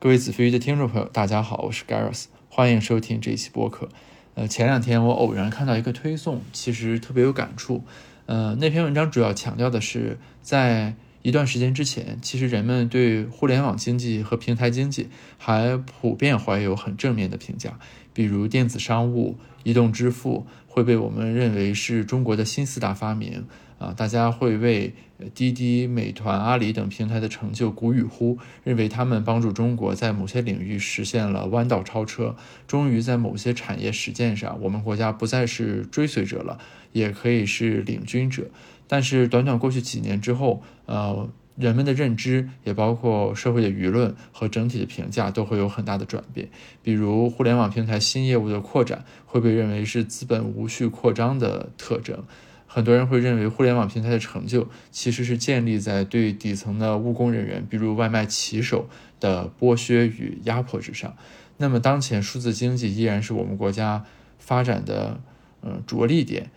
各位子非鱼的听众朋友，大家好，我是 Gareth，欢迎收听这一期播客。呃，前两天我偶然看到一个推送，其实特别有感触。呃，那篇文章主要强调的是，在一段时间之前，其实人们对互联网经济和平台经济还普遍怀有很正面的评价，比如电子商务、移动支付会被我们认为是中国的新四大发明。啊，大家会为滴滴、美团、阿里等平台的成就鼓与呼，认为他们帮助中国在某些领域实现了弯道超车。终于在某些产业实践上，我们国家不再是追随者了，也可以是领军者。但是，短短过去几年之后，呃，人们的认知，也包括社会的舆论和整体的评价，都会有很大的转变。比如，互联网平台新业务的扩展会被认为是资本无序扩张的特征。很多人会认为，互联网平台的成就其实是建立在对底层的务工人员，比如外卖骑手的剥削与压迫之上。那么，当前数字经济依然是我们国家发展的嗯着力点。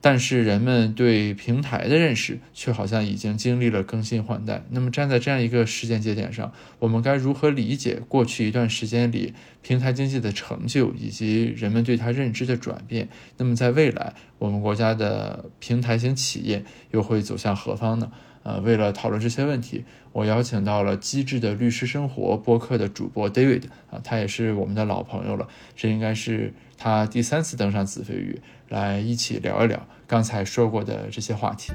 但是人们对平台的认识却好像已经经历了更新换代。那么站在这样一个时间节点上，我们该如何理解过去一段时间里平台经济的成就以及人们对它认知的转变？那么在未来，我们国家的平台型企业又会走向何方呢？呃，为了讨论这些问题，我邀请到了机智的律师生活播客的主播 David 啊，他也是我们的老朋友了，这应该是他第三次登上紫飞鱼。来一起聊一聊刚才说过的这些话题。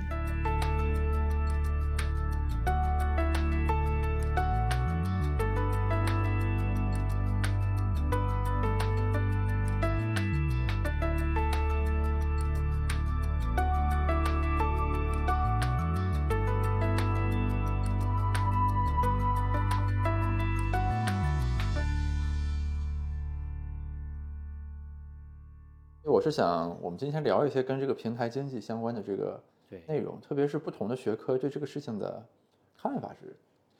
我是想，我们今天聊一些跟这个平台经济相关的这个内容，特别是不同的学科对这个事情的看法是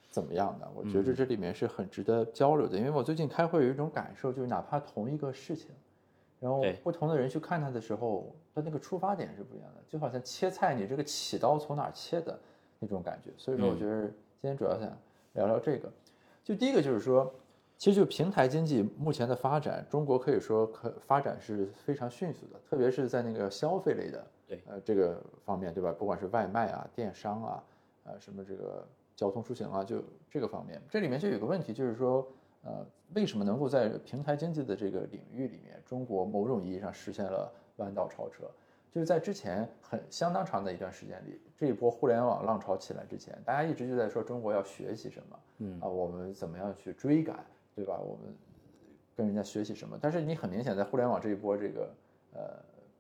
怎么样的？我觉得这里面是很值得交流的。因为我最近开会有一种感受，就是哪怕同一个事情，然后不同的人去看它的时候，它那个出发点是不一样的，就好像切菜，你这个起刀从哪切的那种感觉。所以说，我觉得今天主要想聊聊这个。就第一个就是说。其实就平台经济目前的发展，中国可以说可发展是非常迅速的，特别是在那个消费类的，对，呃，这个方面，对吧？不管是外卖啊、电商啊，呃，什么这个交通出行啊，就这个方面，这里面就有个问题，就是说，呃，为什么能够在平台经济的这个领域里面，中国某种意义上实现了弯道超车？就是在之前很相当长的一段时间里，这一波互联网浪潮起来之前，大家一直就在说中国要学习什么，嗯啊，我们怎么样去追赶？对吧？我们跟人家学习什么？但是你很明显在互联网这一波这个呃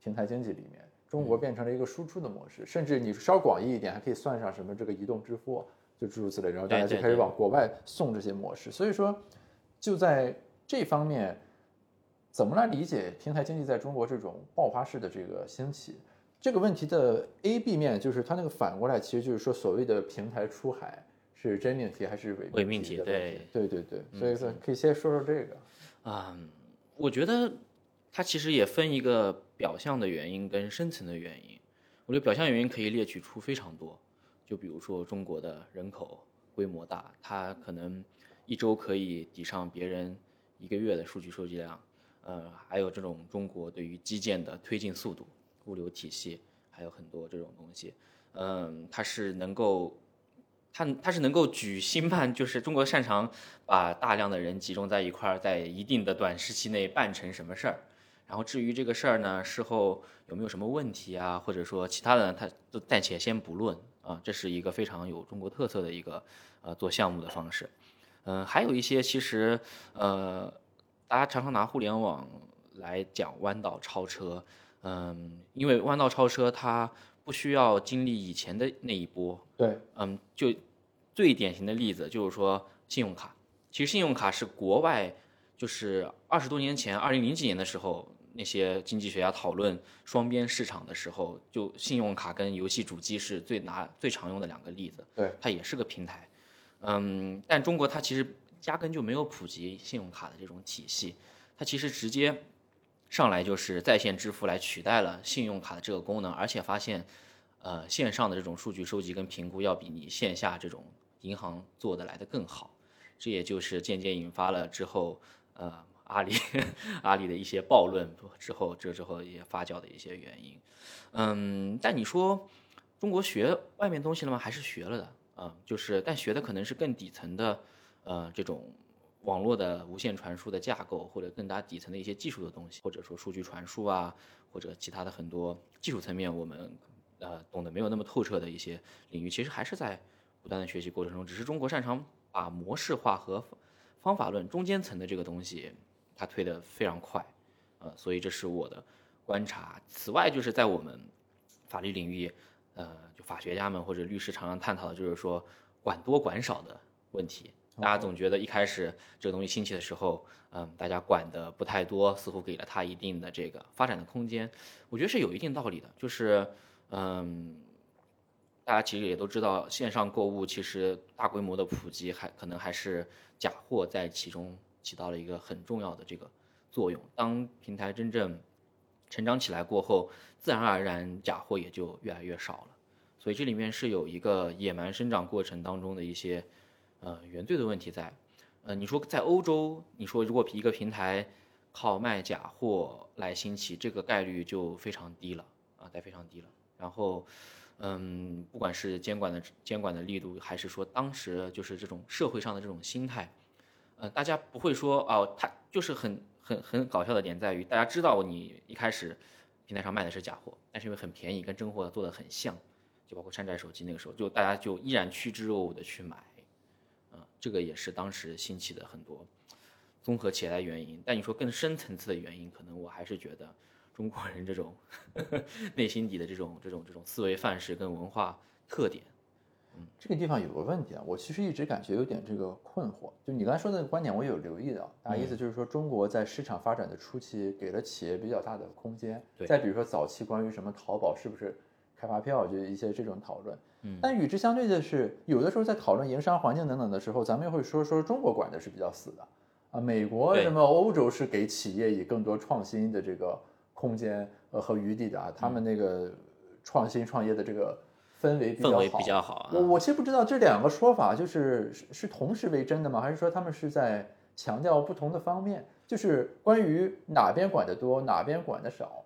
平台经济里面，中国变成了一个输出的模式，甚至你稍广义一点，还可以算上什么这个移动支付，就诸如此类，然后大家就开始往国外送这些模式。所以说，就在这方面，怎么来理解平台经济在中国这种爆发式的这个兴起？这个问题的 A、B 面就是它那个反过来，其实就是说所谓的平台出海。是真命题还是伪伪命题？对对对对，所以说可以先说说这个。嗯，我觉得它其实也分一个表象的原因跟深层的原因。我觉得表象原因可以列举出非常多，就比如说中国的人口规模大，它可能一周可以抵上别人一个月的数据收集量。呃，还有这种中国对于基建的推进速度、物流体系，还有很多这种东西。嗯，它是能够。它它是能够举新办，就是中国擅长把大量的人集中在一块儿，在一定的短时期内办成什么事儿。然后至于这个事儿呢，事后有没有什么问题啊，或者说其他的，它都暂且先不论啊。这是一个非常有中国特色的一个呃做项目的方式。嗯，还有一些其实呃，大家常常拿互联网来讲弯道超车。嗯，因为弯道超车它。不需要经历以前的那一波，对，嗯，就最典型的例子就是说信用卡。其实信用卡是国外，就是二十多年前，二零零几年的时候，那些经济学家讨论双边市场的时候，就信用卡跟游戏主机是最拿最常用的两个例子。对，它也是个平台，嗯，但中国它其实压根就没有普及信用卡的这种体系，它其实直接。上来就是在线支付来取代了信用卡的这个功能，而且发现，呃，线上的这种数据收集跟评估要比你线下这种银行做的来的更好。这也就是渐渐引发了之后，呃，阿里 阿里的一些暴论之后，这之后也发酵的一些原因。嗯，但你说中国学外面东西了吗？还是学了的啊，就是但学的可能是更底层的，呃，这种网络的无线传输的架构，或者更大底层的一些技术的东西，或者说数据传输啊，或者其他的很多技术层面我们呃懂得没有那么透彻的一些领域，其实还是在不断的学习过程中，只是中国擅长把模式化和方法论中间层的这个东西，它推得非常快，呃，所以这是我的。观察。此外，就是在我们法律领域，呃，就法学家们或者律师常常探讨的，就是说管多管少的问题。大家总觉得一开始这个东西兴起的时候，嗯，大家管的不太多，似乎给了它一定的这个发展的空间。我觉得是有一定道理的。就是，嗯，大家其实也都知道，线上购物其实大规模的普及，还可能还是假货在其中起到了一个很重要的这个作用。当平台真正成长起来过后，自然而然假货也就越来越少了，所以这里面是有一个野蛮生长过程当中的一些，呃原罪的问题在。呃，你说在欧洲，你说如果一个平台靠卖假货来兴起，这个概率就非常低了啊，在非常低了。然后，嗯，不管是监管的监管的力度，还是说当时就是这种社会上的这种心态，呃，大家不会说哦，他就是很。很很搞笑的点在于，大家知道你一开始平台上卖的是假货，但是因为很便宜，跟真货做的很像，就包括山寨手机那个时候，就大家就依然趋之若鹜的去买，这个也是当时兴起的很多综合起来的原因。但你说更深层次的原因，可能我还是觉得中国人这种 内心底的这种这种这种思维范式跟文化特点。嗯这个地方有个问题啊，我其实一直感觉有点这个困惑。就你刚才说的那个观点，我有留意到。大概意思就是说，中国在市场发展的初期，给了企业比较大的空间。对再比如说早期关于什么淘宝是不是开发票，就一些这种讨论。嗯。但与之相对的是，有的时候在讨论营商环境等等的时候，咱们又会说说中国管的是比较死的啊。美国什么欧洲是给企业以更多创新的这个空间呃和余地的啊，他们那个创新创业的这个。氛围氛围比较好，我我其实不知道这两个说法就是是是同时为真的吗？还是说他们是在强调不同的方面？就是关于哪边管得多，哪边管得少，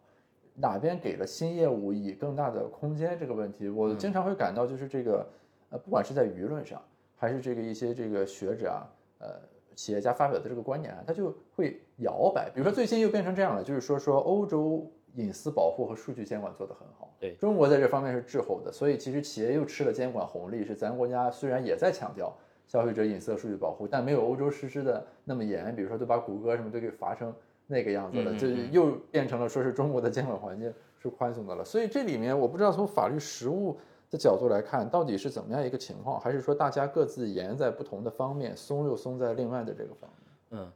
哪边给了新业务以更大的空间这个问题，我经常会感到就是这个呃，不管是在舆论上，还是这个一些这个学者啊，呃，企业家发表的这个观点啊，他就会摇摆。比如说最近又变成这样了，就是说说欧洲。隐私保护和数据监管做得很好，对中国在这方面是滞后的，所以其实企业又吃了监管红利。是咱国家虽然也在强调消费者隐私和数据保护，但没有欧洲实施的那么严。比如说都把谷歌什么都给罚成那个样子了，就又变成了说是中国的监管环境是宽松的了。所以这里面我不知道从法律实务的角度来看，到底是怎么样一个情况，还是说大家各自严在不同的方面，松又松在另外的这个方面？嗯，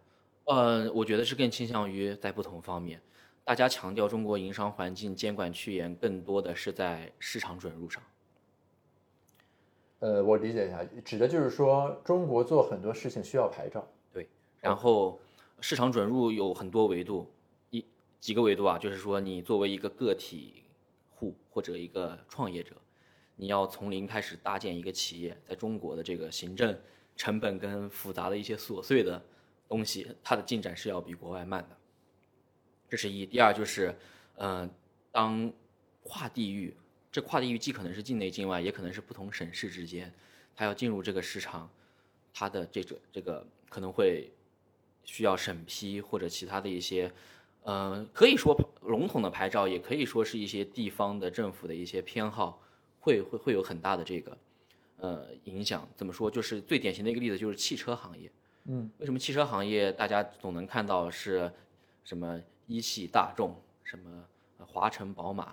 呃，我觉得是更倾向于在不同方面。大家强调中国营商环境监管趋严，更多的是在市场准入上。呃，我理解一下，指的就是说中国做很多事情需要牌照。对，然后市场准入有很多维度，一几个维度啊，就是说你作为一个个体户或者一个创业者，你要从零开始搭建一个企业，在中国的这个行政成本跟复杂的一些琐碎的东西，它的进展是要比国外慢的。这是一，第二就是，嗯，当跨地域，这跨地域既可能是境内境外，也可能是不同省市之间，它要进入这个市场，它的这个这个可能会需要审批或者其他的一些，呃，可以说笼统的牌照，也可以说是一些地方的政府的一些偏好，会会会有很大的这个呃影响。怎么说？就是最典型的一个例子就是汽车行业，嗯，为什么汽车行业大家总能看到是什么？一汽大众，什么华晨宝马，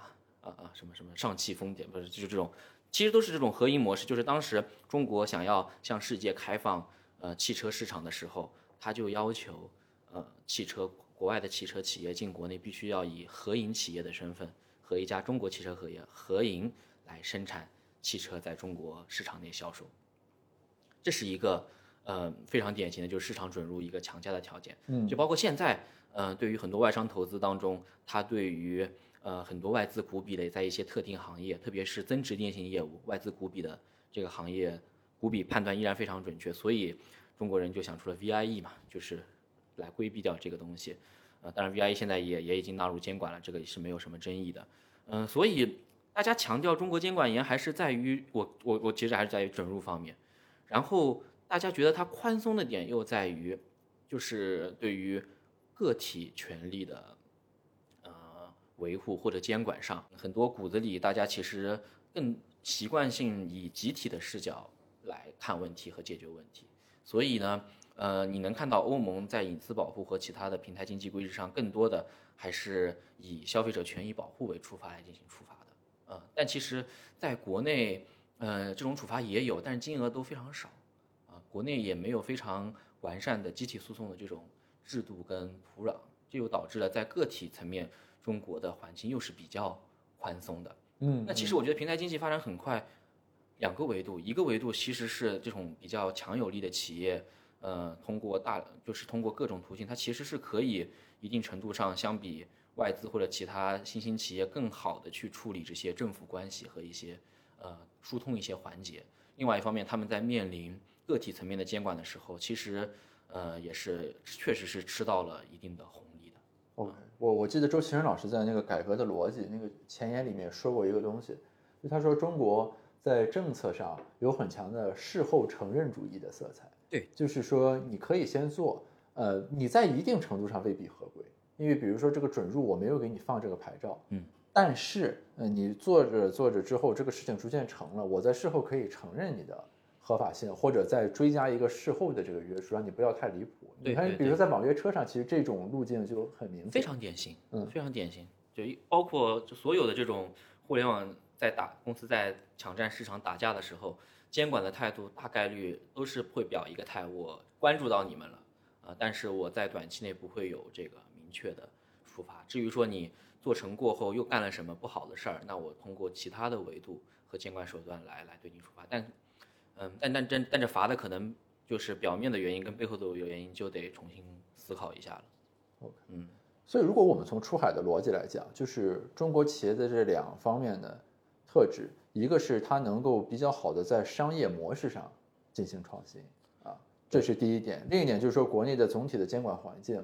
啊啊，什么什么上汽丰田，不是就是这种，其实都是这种合营模式。就是当时中国想要向世界开放呃汽车市场的时候，他就要求呃汽车国外的汽车企业进国内必须要以合营企业的身份和一家中国汽车合业合营来生产汽车在中国市场内销售。这是一个呃非常典型的，就是市场准入一个强加的条件。嗯，就包括现在。呃，对于很多外商投资当中，它对于呃很多外资股比的，在一些特定行业，特别是增值电信业务，外资股比的这个行业股比判断依然非常准确。所以，中国人就想出了 VIE 嘛，就是来规避掉这个东西。呃，当然 VIE 现在也也已经纳入监管了，这个是没有什么争议的。嗯，所以大家强调中国监管严，还是在于我我我其实还是在于准入方面。然后大家觉得它宽松的点又在于，就是对于个体权利的呃维护或者监管上，很多骨子里大家其实更习惯性以集体的视角来看问题和解决问题。所以呢，呃，你能看到欧盟在隐私保护和其他的平台经济规制上，更多的还是以消费者权益保护为出发来进行处罚的。呃，但其实在国内，呃，这种处罚也有，但是金额都非常少。啊，国内也没有非常完善的集体诉讼的这种制度跟土壤，这又导致了在个体层面，中国的环境又是比较宽松的。嗯，那其实我觉得平台经济发展很快。两个维度，一个维度其实是这种比较强有力的企业，呃，通过大就是通过各种途径，它其实是可以一定程度上相比外资或者其他新兴企业更好的去处理这些政府关系和一些呃疏通一些环节。另外一方面，他们在面临个体层面的监管的时候，其实呃也是确实是吃到了一定的红利的。我我记得周其仁老师在那个改革的逻辑那个前言里面说过一个东西，就他说中国。在政策上有很强的事后承认主义的色彩，对，就是说你可以先做，呃，你在一定程度上未必合规，因为比如说这个准入我没有给你放这个牌照，嗯，但是，呃，你做着做着之后，这个事情逐渐成了，我在事后可以承认你的合法性，或者再追加一个事后的这个约束，让你不要太离谱。你看，比如说在网约车上，其实这种路径就很明显，非常典型，嗯，非常典型，就包括就所有的这种互联网。在打公司在抢占市场打架的时候，监管的态度大概率都是会表一个态，我关注到你们了，啊，但是我在短期内不会有这个明确的处罚。至于说你做成过后又干了什么不好的事儿，那我通过其他的维度和监管手段来来对你处罚。但，嗯，但但真但这罚的可能就是表面的原因跟背后的原因就得重新思考一下了。OK，嗯，所以如果我们从出海的逻辑来讲，就是中国企业在这两方面呢。特质，一个是它能够比较好的在商业模式上进行创新啊，这是第一点。另一点就是说，国内的总体的监管环境，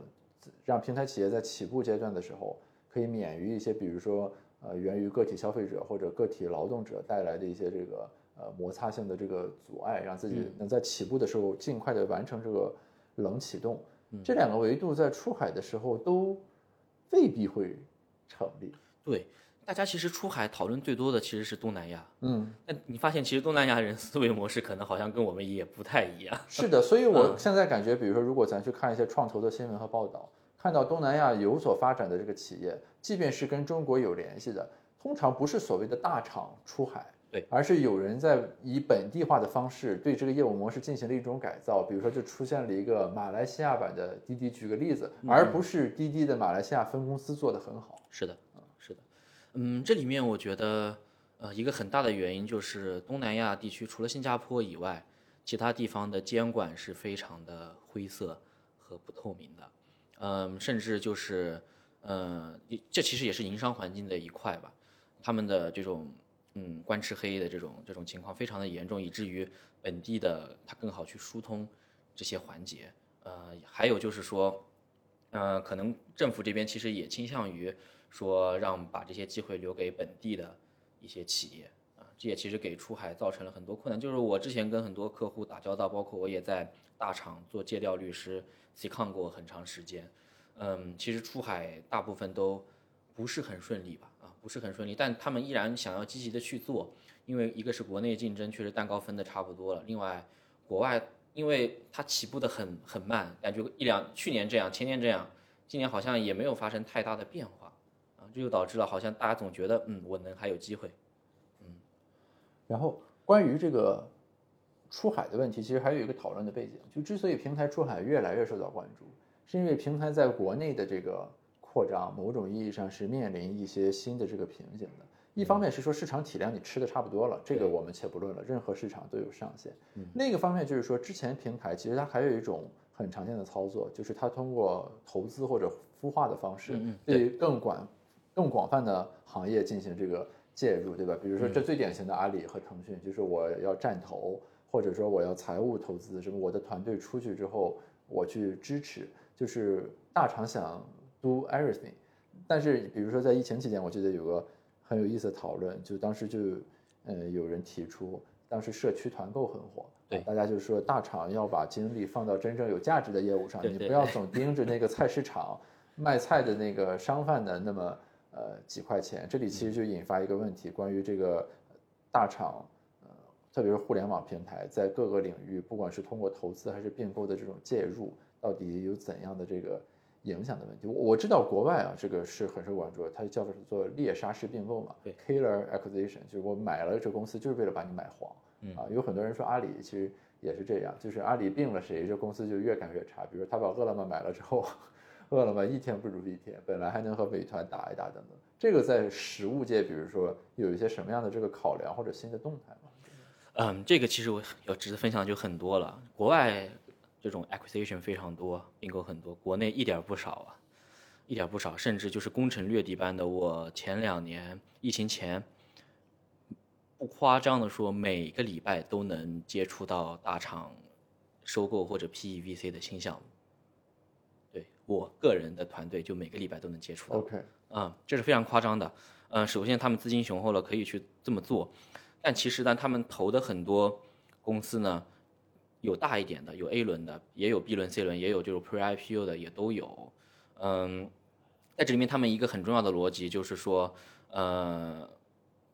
让平台企业在起步阶段的时候，可以免于一些，比如说呃，源于个体消费者或者个体劳动者带来的一些这个呃摩擦性的这个阻碍，让自己能在起步的时候尽快的完成这个冷启动。这两个维度在出海的时候都未必会成立。对。大家其实出海讨论最多的其实是东南亚，嗯，那你发现其实东南亚人思维模式可能好像跟我们也不太一样。是的，所以我现在感觉，比如说，如果咱去看一些创投的新闻和报道，看到东南亚有所发展的这个企业，即便是跟中国有联系的，通常不是所谓的大厂出海，对，而是有人在以本地化的方式对这个业务模式进行了一种改造。比如说，就出现了一个马来西亚版的滴滴，举个例子，而不是滴滴的马来西亚分公司做得很好。是的。嗯，这里面我觉得，呃，一个很大的原因就是东南亚地区除了新加坡以外，其他地方的监管是非常的灰色和不透明的，嗯，甚至就是，呃，这其实也是营商环境的一块吧，他们的这种，嗯，官吃黑的这种这种情况非常的严重，以至于本地的它更好去疏通这些环节，呃，还有就是说，呃，可能政府这边其实也倾向于。说让把这些机会留给本地的一些企业啊，这也其实给出海造成了很多困难。就是我之前跟很多客户打交道，包括我也在大厂做借调律师，C 抗过很长时间。嗯，其实出海大部分都不是很顺利吧？啊，不是很顺利，但他们依然想要积极的去做，因为一个是国内竞争确实蛋糕分的差不多了，另外国外因为它起步的很很慢，感觉一两去年这样，前年这样，今年好像也没有发生太大的变化。这就导致了，好像大家总觉得，嗯，我能还有机会，嗯。然后关于这个出海的问题，其实还有一个讨论的背景，就之所以平台出海越来越受到关注，是因为平台在国内的这个扩张，某种意义上是面临一些新的这个瓶颈的。一方面是说市场体量你吃的差不多了，这个我们且不论了，任何市场都有上限。另一个方面就是说，之前平台其实它还有一种很常见的操作，就是它通过投资或者孵化的方式，对更广。更广泛的行业进行这个介入，对吧？比如说，这最典型的阿里和腾讯，就是我要站投，或者说我要财务投资什么，我的团队出去之后我去支持，就是大厂想 do everything，但是比如说在疫情期间，我记得有个很有意思的讨论，就当时就呃有人提出，当时社区团购很火，对大家就说大厂要把精力放到真正有价值的业务上，你对对不要总盯着那个菜市场卖菜的那个商贩的那么呃几块钱，这里其实就引发一个问题，关于这个大厂。呃，特别是互联网平台在各个领域，不管是通过投资还是并购的这种介入，到底有怎样的这个影响的问题？我我知道国外啊，这个是很受关注的，它叫做猎杀式并购嘛对，killer acquisition，就是我买了这公司就是为了把你买黄。嗯啊，有很多人说阿里其实也是这样，就是阿里并了谁，这公司就越干越差。比如他把饿了么买了之后，饿了么一天不如一天，本来还能和美团打一打等等。这个在实物界，比如说有一些什么样的这个考量或者新的动态吗？嗯，这个其实我要值得分享的就很多了。国外这种 acquisition 非常多，并购很多，国内一点不少啊，一点不少，甚至就是攻城略地般的。我前两年疫情前，不夸张的说，每个礼拜都能接触到大厂收购或者 PEVC 的新项目。对我个人的团队，就每个礼拜都能接触到。OK，嗯，这是非常夸张的。嗯，首先他们资金雄厚了，可以去这么做，但其实呢，他们投的很多公司呢，有大一点的，有 A 轮的，也有 B 轮、C 轮，也有就是 Pre IPO 的，也都有。嗯，在这里面，他们一个很重要的逻辑就是说，呃，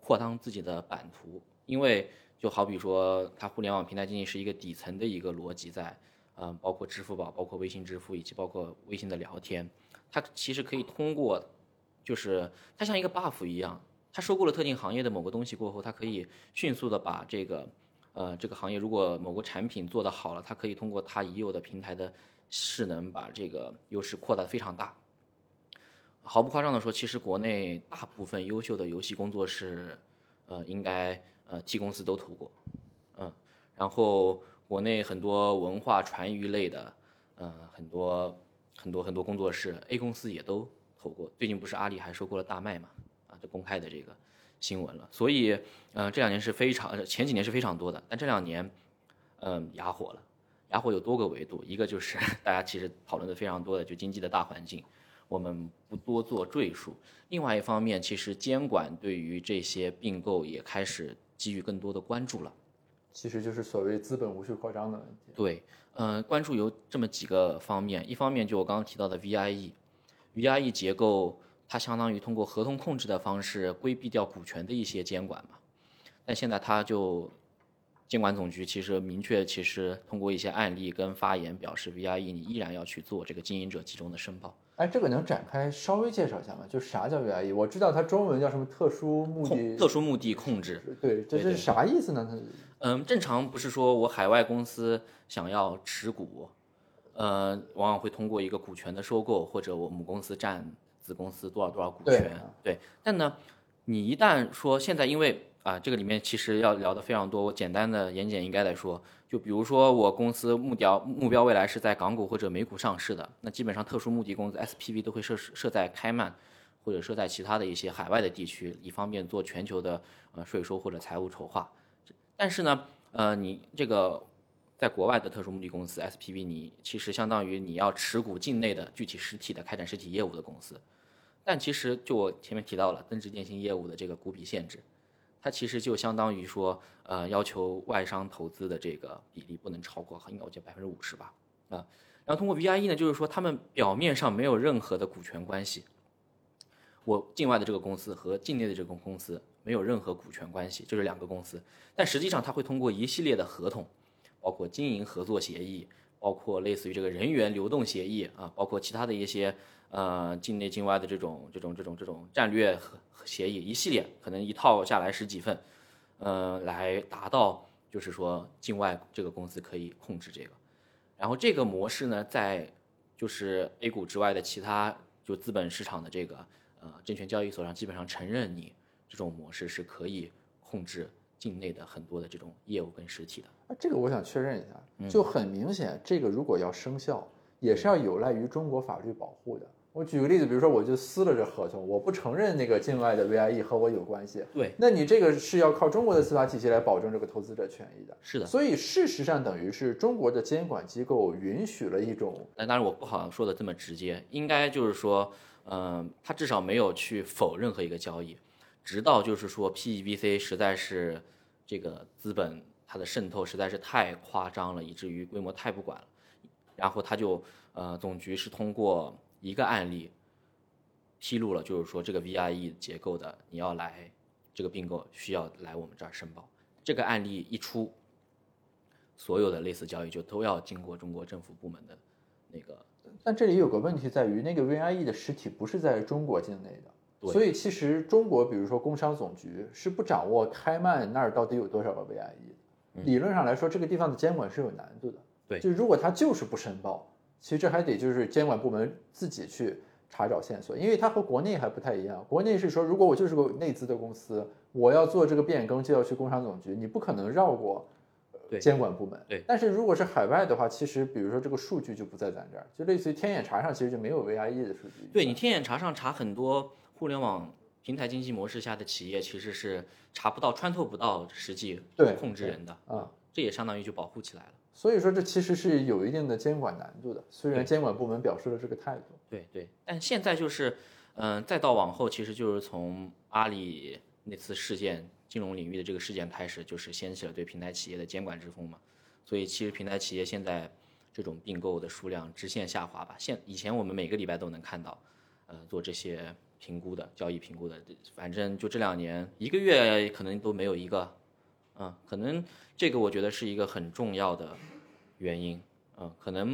扩张自己的版图，因为就好比说，它互联网平台经济是一个底层的一个逻辑在，嗯、包括支付宝，包括微信支付，以及包括微信的聊天，它其实可以通过，就是它像一个 buff 一样，它收购了特定行业的某个东西过后，它可以迅速的把这个，呃，这个行业如果某个产品做得好了，它可以通过它已有的平台的势能，把这个优势扩大非常大。毫不夸张的说，其实国内大部分优秀的游戏工作室，呃，应该呃 T 公司都投过，嗯，然后国内很多文化传娱类的，呃，很多很多很多工作室 A 公司也都投过。最近不是阿里还收购了大麦嘛？啊，这公开的这个新闻了。所以，呃，这两年是非常，前几年是非常多的，但这两年，嗯、哑火了。哑火有多个维度，一个就是大家其实讨论的非常多的，就经济的大环境。我们不多做赘述。另外一方面，其实监管对于这些并购也开始给予更多的关注了。其实就是所谓资本无序扩张的问题。对，呃，关注有这么几个方面，一方面就我刚刚提到的 VIE，VIE 结构它相当于通过合同控制的方式规避掉股权的一些监管嘛，但现在它就监管总局其实明确，其实通过一些案例跟发言表示，VIE 你依然要去做这个经营者集中的申报。哎，这个能展开稍微介绍一下吗？就啥叫 VIE？我知道它中文叫什么特殊目的，特殊目的控制，对，这是啥意思呢？它嗯，正常不是说我海外公司想要持股，呃，往往会通过一个股权的收购，或者我母公司占子公司多少多少股对权，对。但呢，你一旦说现在因为啊，这个里面其实要聊的非常多，我简单的言简意赅来说，就比如说我公司目标目标未来是在港股或者美股上市的，那基本上特殊目的公司 SPV 都会设设在开曼。或者设在其他的一些海外的地区，以方便做全球的呃税收或者财务筹划。但是呢，呃，你这个在国外的特殊目的公司 SPV，你其实相当于你要持股境内的具体实体的开展实体业务的公司。但其实就我前面提到了增值电信业务的这个股比限制，它其实就相当于说，呃，要求外商投资的这个比例不能超过，应该我记得百分之五十吧，啊。然后通过 VIE 呢，就是说他们表面上没有任何的股权关系，我境外的这个公司和境内的这个公司没有任何股权关系，就是两个公司。但实际上，它会通过一系列的合同，包括经营合作协议，包括类似于这个人员流动协议啊，包括其他的一些呃境内境外的这种这种这种这种战略和协议，一系列可能一套下来十几份，呃，来达到就是说境外这个公司可以控制这个。然后这个模式呢，在就是 A 股之外的其他就资本市场的这个呃证券交易所上，基本上承认你这种模式是可以控制境内的很多的这种业务跟实体的。啊，这个我想确认一下，嗯就很明显，这个如果要生效，也是要有赖于中国法律保护的。我举个例子，比如说我就撕了这合同，我不承认那个境外的 VIE 和我有关系，对，那你这个是要靠中国的司法体系来保证这个投资者权益的。是的。所以事实上等于是中国的监管机构允许了一种，但当然我不好说的这么直接，应该就是说，嗯、他至少没有去否任何一个交易，直到就是说 PEVC 实在是这个资本它的渗透实在是太夸张了，以至于规模太不管了，然后他就呃总局是通过一个案例披露了，就是说这个 VIE 结构的你要来这个并购需要来我们这儿申报，这个案例一出，所有的类似交易就都要经过中国政府部门的那个但这里有个问题在于，那个 VIE 的实体不是在中国境内的。对所以其实中国，比如说工商总局是不掌握开曼那儿到底有多少个 VIE 的。理论上来说，这个地方的监管是有难度的。嗯对就如果他就是不申报，其实这还得就是监管部门自己去查找线索，因为它和国内还不太一样。国内是说，如果我就是个内资的公司，我要做这个变更就要去工商总局，你不可能绕过监管部门。对但是如果是海外的话，其实比如说这个数据就不在咱这儿，就类似于天眼查上其实就没有 VIE 的数据。对你天眼查上查很多互联网平台经济模式下的企业，其实是查不到、穿透不到实际对控制人的，啊。这也相当于就保护起来了。所以说，这其实是有一定的监管难度的。虽然监管部门表示了这个态度，对对，但现在就是，嗯、再到往后，其实就是从阿里那次事件、金融领域的这个事件开始，就是掀起了对平台企业的监管之风嘛。所以其实平台企业现在这种并购的数量直线下滑吧。现以前我们每个礼拜都能看到，呃，做这些评估的交易评估的，反正就这两年一个月可能都没有一个，嗯，可能这个我觉得是一个很重要的原因，嗯，可能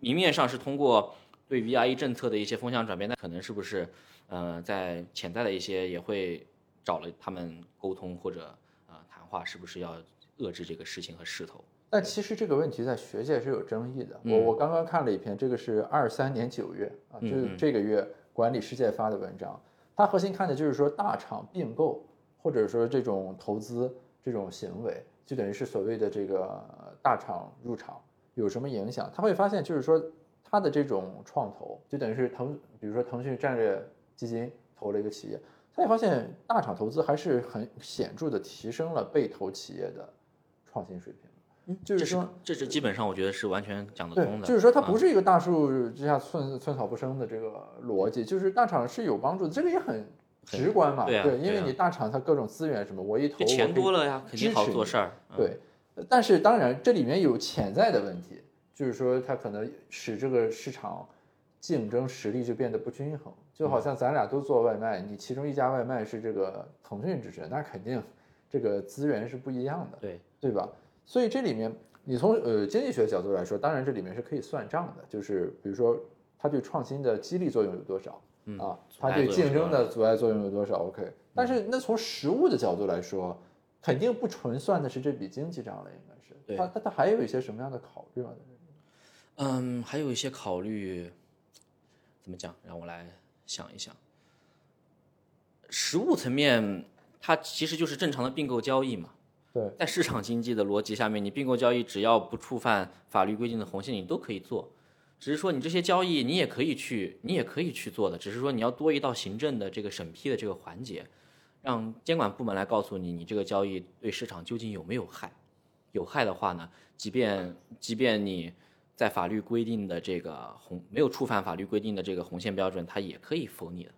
明面上是通过对 VIE 政策的一些风向转变，那可能是不是，呃，在潜在的一些也会找了他们沟通或者呃谈话，是不是要遏制这个事情和势头？但其实这个问题在学界是有争议的。我嗯我刚刚看了一篇，这个是二三年九月啊，嗯就是这个月管理世界发的文章，它核心看的就是说大厂并购或者说这种投资这种行为，就等于是所谓的这个大厂入场有什么影响？他会发现就是说它的这种创投，就等于是腾，比如说腾讯战略基金投了一个企业，他也发现大厂投资还是很显著的提升了被投企业的创新水平。就是这是说，这是基本上我觉得是完全讲得通，的。就是说它不啊是一个大树之下寸寸草不生的这个逻辑，就是大厂是有帮助的，这个也很直观嘛，对啊因为你大厂它各种资源什么，我一投这钱多了，呀，肯定好支持做事儿。嗯，对，但是当然这里面有潜在的问题，就是说它可能使这个市场竞争实力就变得不均衡，就嗯好像咱俩都做外卖，你其中一家外卖是这个腾讯支持，那肯定这个资源是不一样的。对对吧？所以这里面你从呃经济学角度来说，当然这里面是可以算账的，就是比如说它对创新的激励作用有多少、嗯啊，它对竞争的阻碍作用有多少？OK，但是那从实物的角度来说，肯定不纯算的是这笔经济账了，应该是。对它它它还有一些什么样的考虑吗？嗯，还有一些考虑，怎么讲？让我来想一想。实物层面，它其实就是正常的并购交易嘛。对，在市场经济的逻辑下面，你并购交易只要不触犯法律规定的红线，你都可以做。只是说你这些交易你也可以去，你也可以去做的，只是说你要多一道行政的这个审批的这个环节，让监管部门来告诉你，你这个交易对市场究竟有没有害。有害的话呢，即便即便你在法律规定的这个红没有触犯法律规定的这个红线标准，它也可以否你的。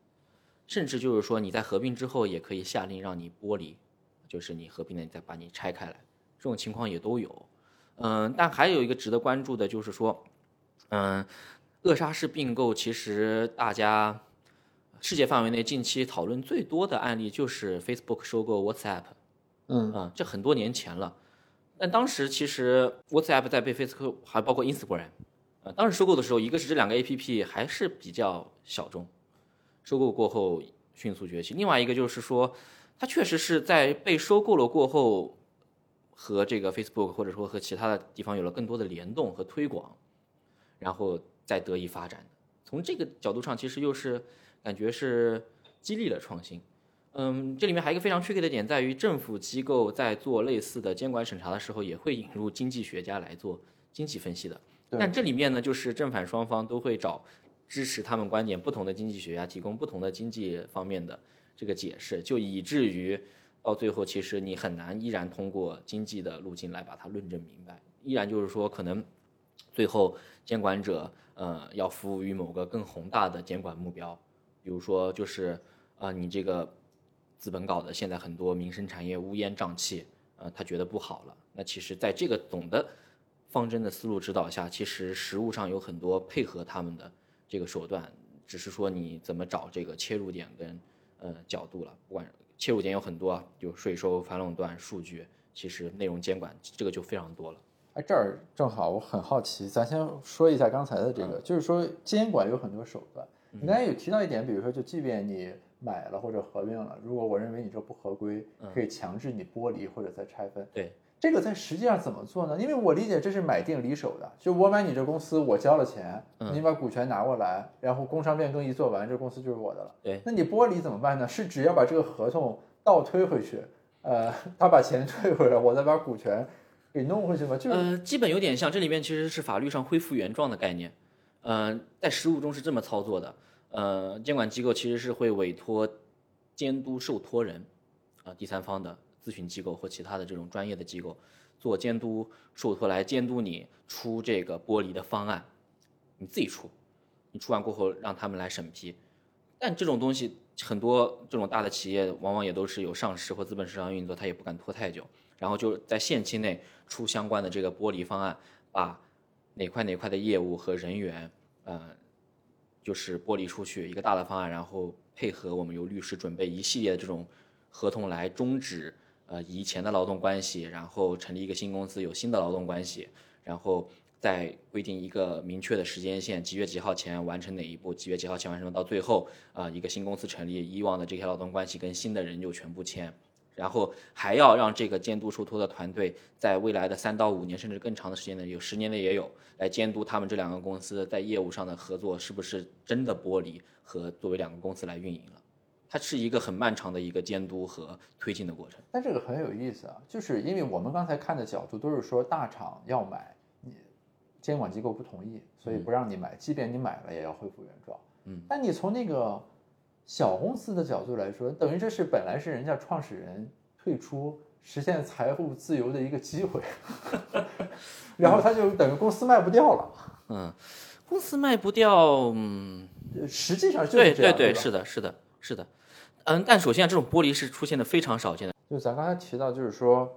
甚至就是说你在合并之后也可以下令让你剥离，就是你合并了你再把你拆开来，这种情况也都有。嗯，但还有一个值得关注的就是说，嗯，扼杀式并购其实大家世界范围内近期讨论最多的案例就是 Facebook 收购 WhatsApp。嗯嗯，这很多年前了。但当时其实 WhatsApp 在被 Facebook 还包括 Instagram，呃，当时收购的时候，一个是这两个 APP 还是比较小众，收购过后迅速崛起；另外一个就是说，它确实是在被收购了过后，和这个 Facebook 或者说和其他的地方有了更多的联动和推广，然后再得以发展。从这个角度上，其实又是感觉是激励了创新。嗯，这里面还有一个非常 tricky 的点在于，政府机构在做类似的监管审查的时候，也会引入经济学家来做经济分析的。但这里面呢，就是正反双方都会找支持他们观点不同的经济学家提供不同的经济方面的这个解释，就以至于到最后，其实你很难依然通过经济的路径来把它论证明白。依然就是说，可能最后监管者呃要服务于某个更宏大的监管目标，比如说就是啊你这个资本搞的现在很多民生产业乌烟瘴气，呃他觉得不好了。那其实在这个总的方针的思路指导下，其实实务上有很多配合他们的这个手段，只是说你怎么找这个切入点跟呃角度了。不管切入点有很多啊，有税收、反垄断、数据，其实内容监管这个就非常多了。哎，这儿正好，我很好奇，咱先说一下刚才的这个，就是说监管有很多手段。你刚才有提到一点，比如说，就即便你买了或者合并了，如果我认为你这不合规，可以强制你剥离或者再拆分。对，这个在实际上怎么做呢？因为我理解这是买定离手的，就我买你这公司，我交了钱，你把股权拿过来，然后工商变更一做完，这公司就是我的了。对，那你剥离怎么办呢？是只要把这个合同倒推回去，呃，他把钱退回来，我再把股权。给弄回去吗？就是呃，基本有点像，这里面其实是法律上恢复原状的概念。嗯，在实务中是这么操作的。呃，监管机构其实是会委托监督受托人，啊，第三方的咨询机构或其他的这种专业的机构做监督受托来监督你出这个剥离的方案，你自己出，你出完过后让他们来审批。但这种东西很多这种大的企业往往也都是有上市或资本市场运作，他也不敢拖太久。然后就在限期内出相关的这个剥离方案，把哪块哪块的业务和人员，呃，就是剥离出去一个大的方案，然后配合我们由律师准备一系列的这种合同来终止呃以前的劳动关系，然后成立一个新公司有新的劳动关系，然后再规定一个明确的时间线，几月几号前完成哪一步，几月几号前完成到最后啊一个新公司成立，以往的这些劳动关系跟新的人就全部签。然后还要让这个监督受托的团队在未来的三到五年甚至更长的时间内，有十年的也有，来监督他们这两个公司在业务上的合作是不是真的剥离和作为两个公司来运营了。它是一个很漫长的一个监督和推进的过程。但这个很有意思啊，就是因为我们刚才看的角度都是说大厂要买，你监管机构不同意，所以不让你买，即便你买了也要恢复原状。嗯，但你从那个。小公司的角度来说，等于这是本来是人家创始人退出实现财务自由的一个机会，然后他就等于公司卖不掉了。嗯，公司卖不掉，嗯，实际上就是对对对，是的，是的，是的。嗯，但首先这种剥离是出现的非常少见的。就咱刚才提到，就是说，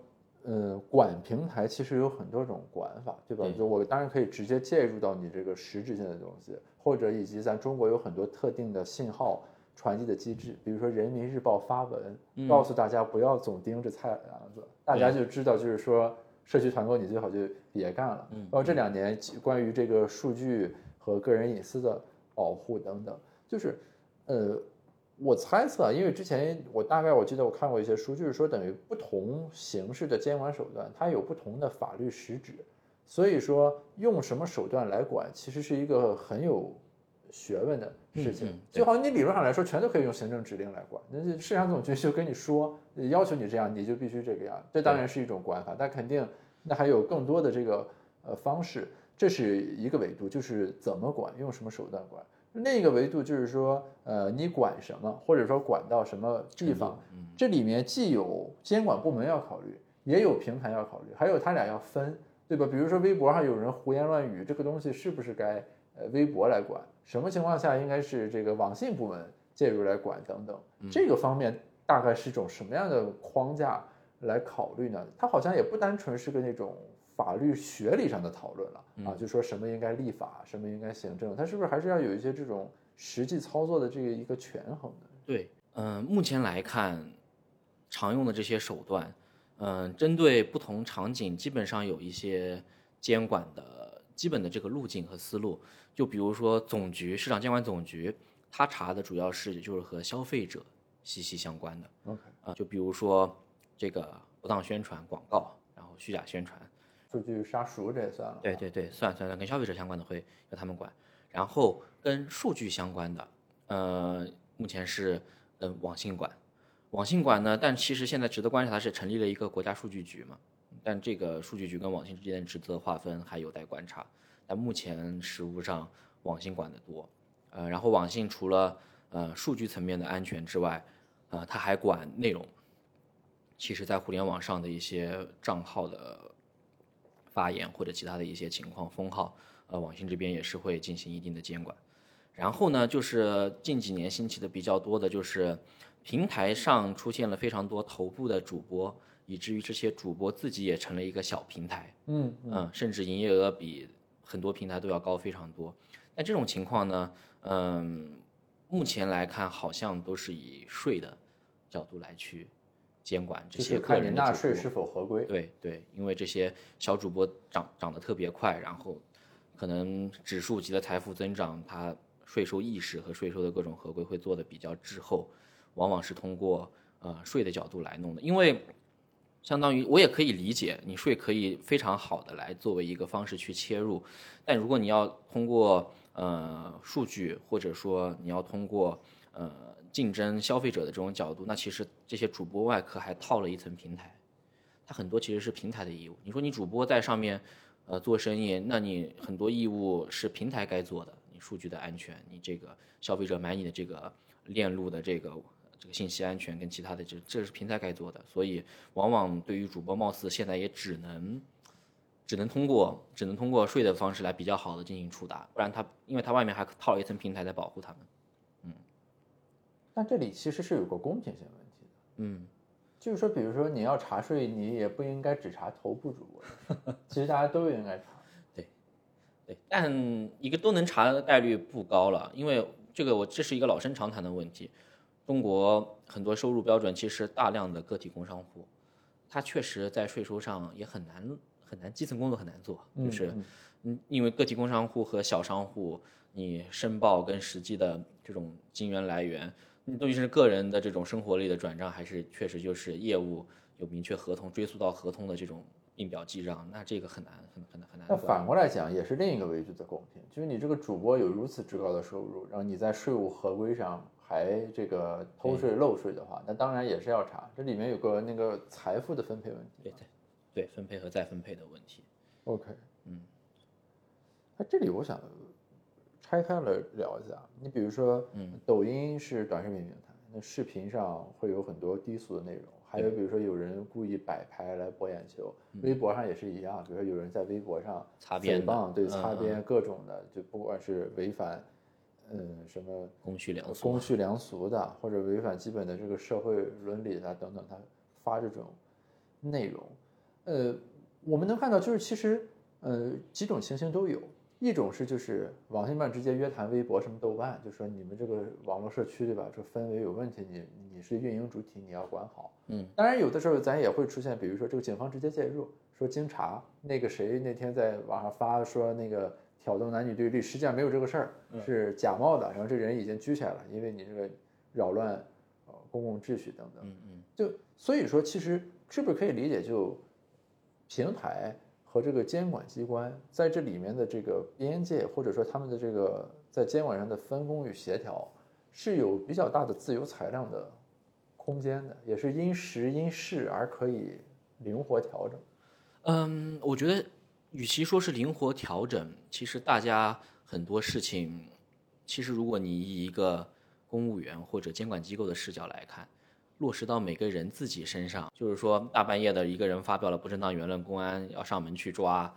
嗯，管平台其实有很多种管法，对吧？就我当然可以直接介入到你这个实质性的东西，或者以及咱中国有很多特定的信号。传递的机制，比如说人民日报发文，告诉大家不要总盯着菜篮子，大家就知道，就是说社区团购你最好就别干了。然后这两年关于这个数据和个人隐私的保护等等，就是，呃，我猜测，因为之前我大概我记得我看过一些书，就是说等于不同形式的监管手段，它有不同的法律实质，所以说用什么手段来管，其实是一个很有。学问的事情，就好像你理论上来说，全都可以用行政指令来管。那市场总局就跟你说，要求你这样，你就必须这个样。这当然是一种管法，但肯定那还有更多的这个呃方式。这是一个维度，就是怎么管，用什么手段管。另一个维度就是说，呃，你管什么，或者说管到什么地方。这里面既有监管部门要考虑，也有平台要考虑，还有他俩要分，对吧？比如说微博上有人胡言乱语，这个东西是不是该？呃，微博来管，什么情况下应该是这个网信部门介入来管等等，这个方面大概是一种什么样的框架来考虑呢？它好像也不单纯是个那种法律学理上的讨论了啊，就说什么应该立法，什么应该行政，它是不是还是要有一些这种实际操作的这个一个权衡的？对，嗯，目前来看，常用的这些手段，嗯，针对不同场景，基本上有一些监管的。基本的这个路径和思路，就比如说总局市场监管总局，他查的主要是就是和消费者息息相关的。OK，啊，就比如说这个不当宣传广告，然后虚假宣传，数据杀熟这也算了。对对对，算算算，跟消费者相关的会由他们管。然后跟数据相关的，呃，目前是嗯网信管，网信管呢，但其实现在值得观察的是成立了一个国家数据局嘛。但这个数据局跟网信之间的职责划分还有待观察。但目前实务上，网信管的多，呃，然后网信除了呃数据层面的安全之外，呃，它还管内容。其实，在互联网上的一些账号的发言或者其他的一些情况封号，呃，网信这边也是会进行一定的监管。然后呢，就是近几年兴起的比较多的，就是平台上出现了非常多头部的主播，以至于这些主播自己也成了一个小平台，嗯嗯，甚至营业额比很多平台都要高非常多。那这种情况呢，嗯，目前来看好像都是以税的角度来去监管这些看人的主播纳税是否合规。对对，因为这些小主播涨涨得特别快，然后可能指数级的财富增长，它税收意识和税收的各种合规会做的比较滞后，往往是通过呃税的角度来弄的。因为相当于我也可以理解，你税可以非常好的来作为一个方式去切入，但如果你要通过呃数据，或者说你要通过呃竞争消费者的这种角度，那其实这些主播外壳还套了一层平台。它很多其实是平台的义务。你说你主播在上面，呃，做生意，那你很多义务是平台该做的，你数据的安全，你这个消费者买你的这个链路的这个这个信息安全跟其他的这这是平台该做的，所以往往对于主播，貌似现在也只能只能通过只能通过税的方式来比较好的进行触达，不然它因为它外面还套了一层平台在保护他们。但这里其实是有个公平性问题的，嗯，就是说，比如说你要查税，你也不应该只查头部主播，其实大家都应该查。对，对但一个都能查的概率不高了，因为这个我这是一个老生常谈的问题。中国很多收入标准其实大量的个体工商户，他确实在税收上也很难很难，基层工作很难做，就是嗯，因为个体工商户和小商户，你申报跟实际的这种金源来源，你到底是个人的这种生活类的转账，还是确实就是业务有明确合同追溯到合同的这种印表记账，那这个很难很很难很难那。反过来讲，也是另一个维度的公平，就是你这个主播有如此之高的收入，然后你在税务合规上还这个偷税漏税的话，那当然也是要查。这里面有个那个财富的分配问题。对对对，分配和再分配的问题。OK，嗯，那这里我想拆开了聊一下。你比如说，嗯，抖音是短视频平台，那视频上会有很多低俗的内容，还有比如说有人故意摆拍来博眼球，微博上也是一样，比如说有人在微博上嗯擦边对嗯擦边各种的，就不管是违反，嗯，什么公序良俗。公序良俗的，或者违反基本的这个社会伦理的等等，他发这种内容，呃，我们能看到就是其实呃几种情形都有，一种是就是网信办直接约谈微博什么豆瓣，就说你们这个网络社区对吧，这氛围有问题，你你是运营主体，你要管好。嗯，当然有的时候咱也会出现，比如说这个警方直接介入，说经查那个谁那天在网上发说那个挑动男女对立，实际上没有这个事儿，是假冒的，然后这人已经拘起来了，因为你这个扰乱呃公共秩序等等。嗯嗯，就所以说，其实是不是可以理解，就平台和这个监管机关在这里面的这个边界，或者说他们的这个在监管上的分工与协调，是有比较大的自由裁量的空间的，也是因时因势而可以灵活调整。嗯，我觉得与其说是灵活调整，其实大家很多事情，其实如果你以一个公务员或者监管机构的视角来看，落实到每个人自己身上，就是说大半夜的一个人发表了不正当言论，公安要上门去抓，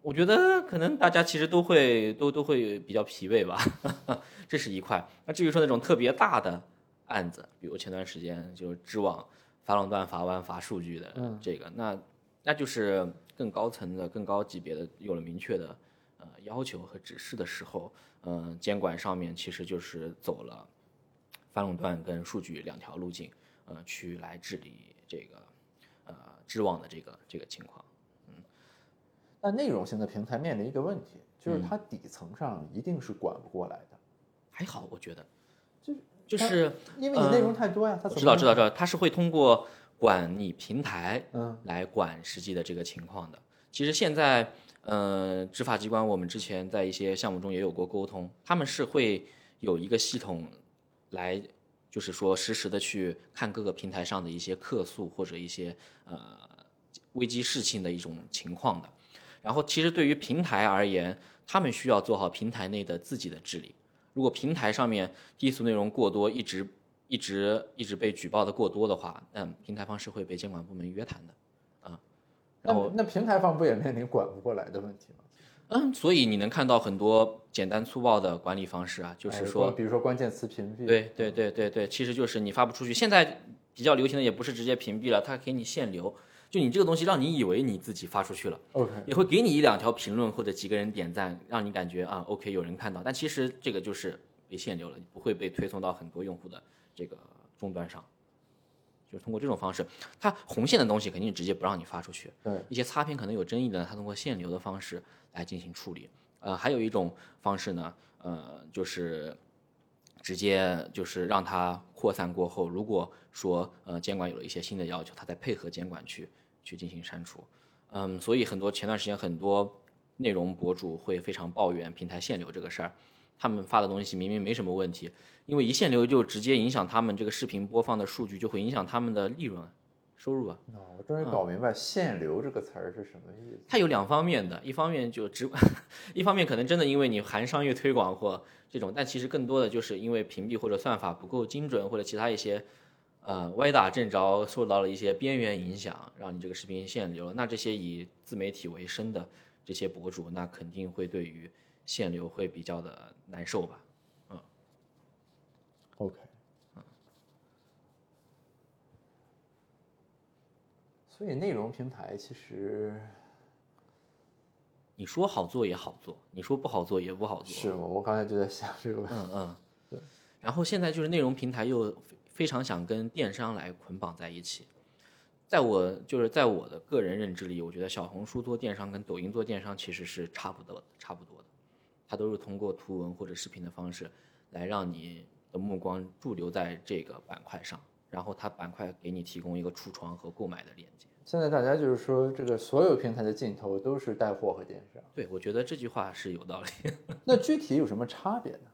我觉得可能大家其实都会都都会比较疲惫吧，这是一块。那至于说那种特别大的案子，比如前段时间就是知网反垄断、罚弯、罚数据的这个，那那就是更高层的、更高级别的有了明确的呃要求和指示的时候，嗯、监管上面其实就是走了反垄断跟数据两条路径，呃，去来治理这个呃知网的这个这个情况。嗯但内容型的平台面临一个问题，就是它底层上一定是管不过来的，还好，我觉得就就是因为你内容太多呀，它怎么知道知道知道，它是会通过管你平台嗯来管实际的这个情况的。其实现在，呃，执法机关我们之前在一些项目中也有过沟通，他们是会有一个系统来，就是说实时的去看各个平台上的一些客诉或者一些呃危机事情的一种情况的。然后，其实对于平台而言，他们需要做好平台内的自己的治理。如果平台上面低俗内容过多，一直一直一直被举报的过多的话，那，平台方是会被监管部门约谈的，啊，然后那那平台方不也面临管不过来的问题吗？嗯，所以你能看到很多简单粗暴的管理方式啊，就是说，比如说关键词屏蔽，对对对对对，其实就是你发不出去。现在比较流行的也不是直接屏蔽了，它给你限流，就你这个东西让你以为你自己发出去了，OK，也会给你一两条评论或者几个人点赞，让你感觉啊 OK 有人看到，但其实这个就是被限流了，你不会被推送到很多用户的这个终端上。就是通过这种方式，它红线的东西肯定直接不让你发出去。对，一些擦边可能有争议的，它通过限流的方式来进行处理。呃，还有一种方式呢，呃，就是直接就是让它扩散过后，如果说呃监管有了一些新的要求，它再配合监管去去进行删除。嗯，所以很多前段时间很多内容博主会非常抱怨平台限流这个事儿。他们发的东西明明没什么问题，因为一限流就直接影响他们这个视频播放的数据，就会影响他们的利润、收入啊。哦，我终于搞明白“限流”这个词儿是什么意思。它有两方面的，一方面就直，一方面可能真的因为你含商业推广或这种，但其实更多的就是因为屏蔽或者算法不够精准，或者其他一些呃歪打正着，受到了一些边缘影响，让你这个视频限流了。那这些以自媒体为生的这些博主，那肯定会对于。限流会比较的难受吧，嗯，OK，所以内容平台其实，你说好做也好做，你说不好做也不好做。是吗？我刚才就在想这个问题。嗯嗯，对。然后现在就是内容平台又非常想跟电商来捆绑在一起，在我就是在我的个人认知里，我觉得小红书做电商跟抖音做电商其实是差不多的，差不多的。它都是通过图文或者视频的方式，来让你的目光驻留在这个板块上，然后它板块给你提供一个橱窗和购买的链接。现在大家就是说，这个所有平台的尽头都是带货和电商。对，我觉得这句话是有道理。那具体有什么差别呢？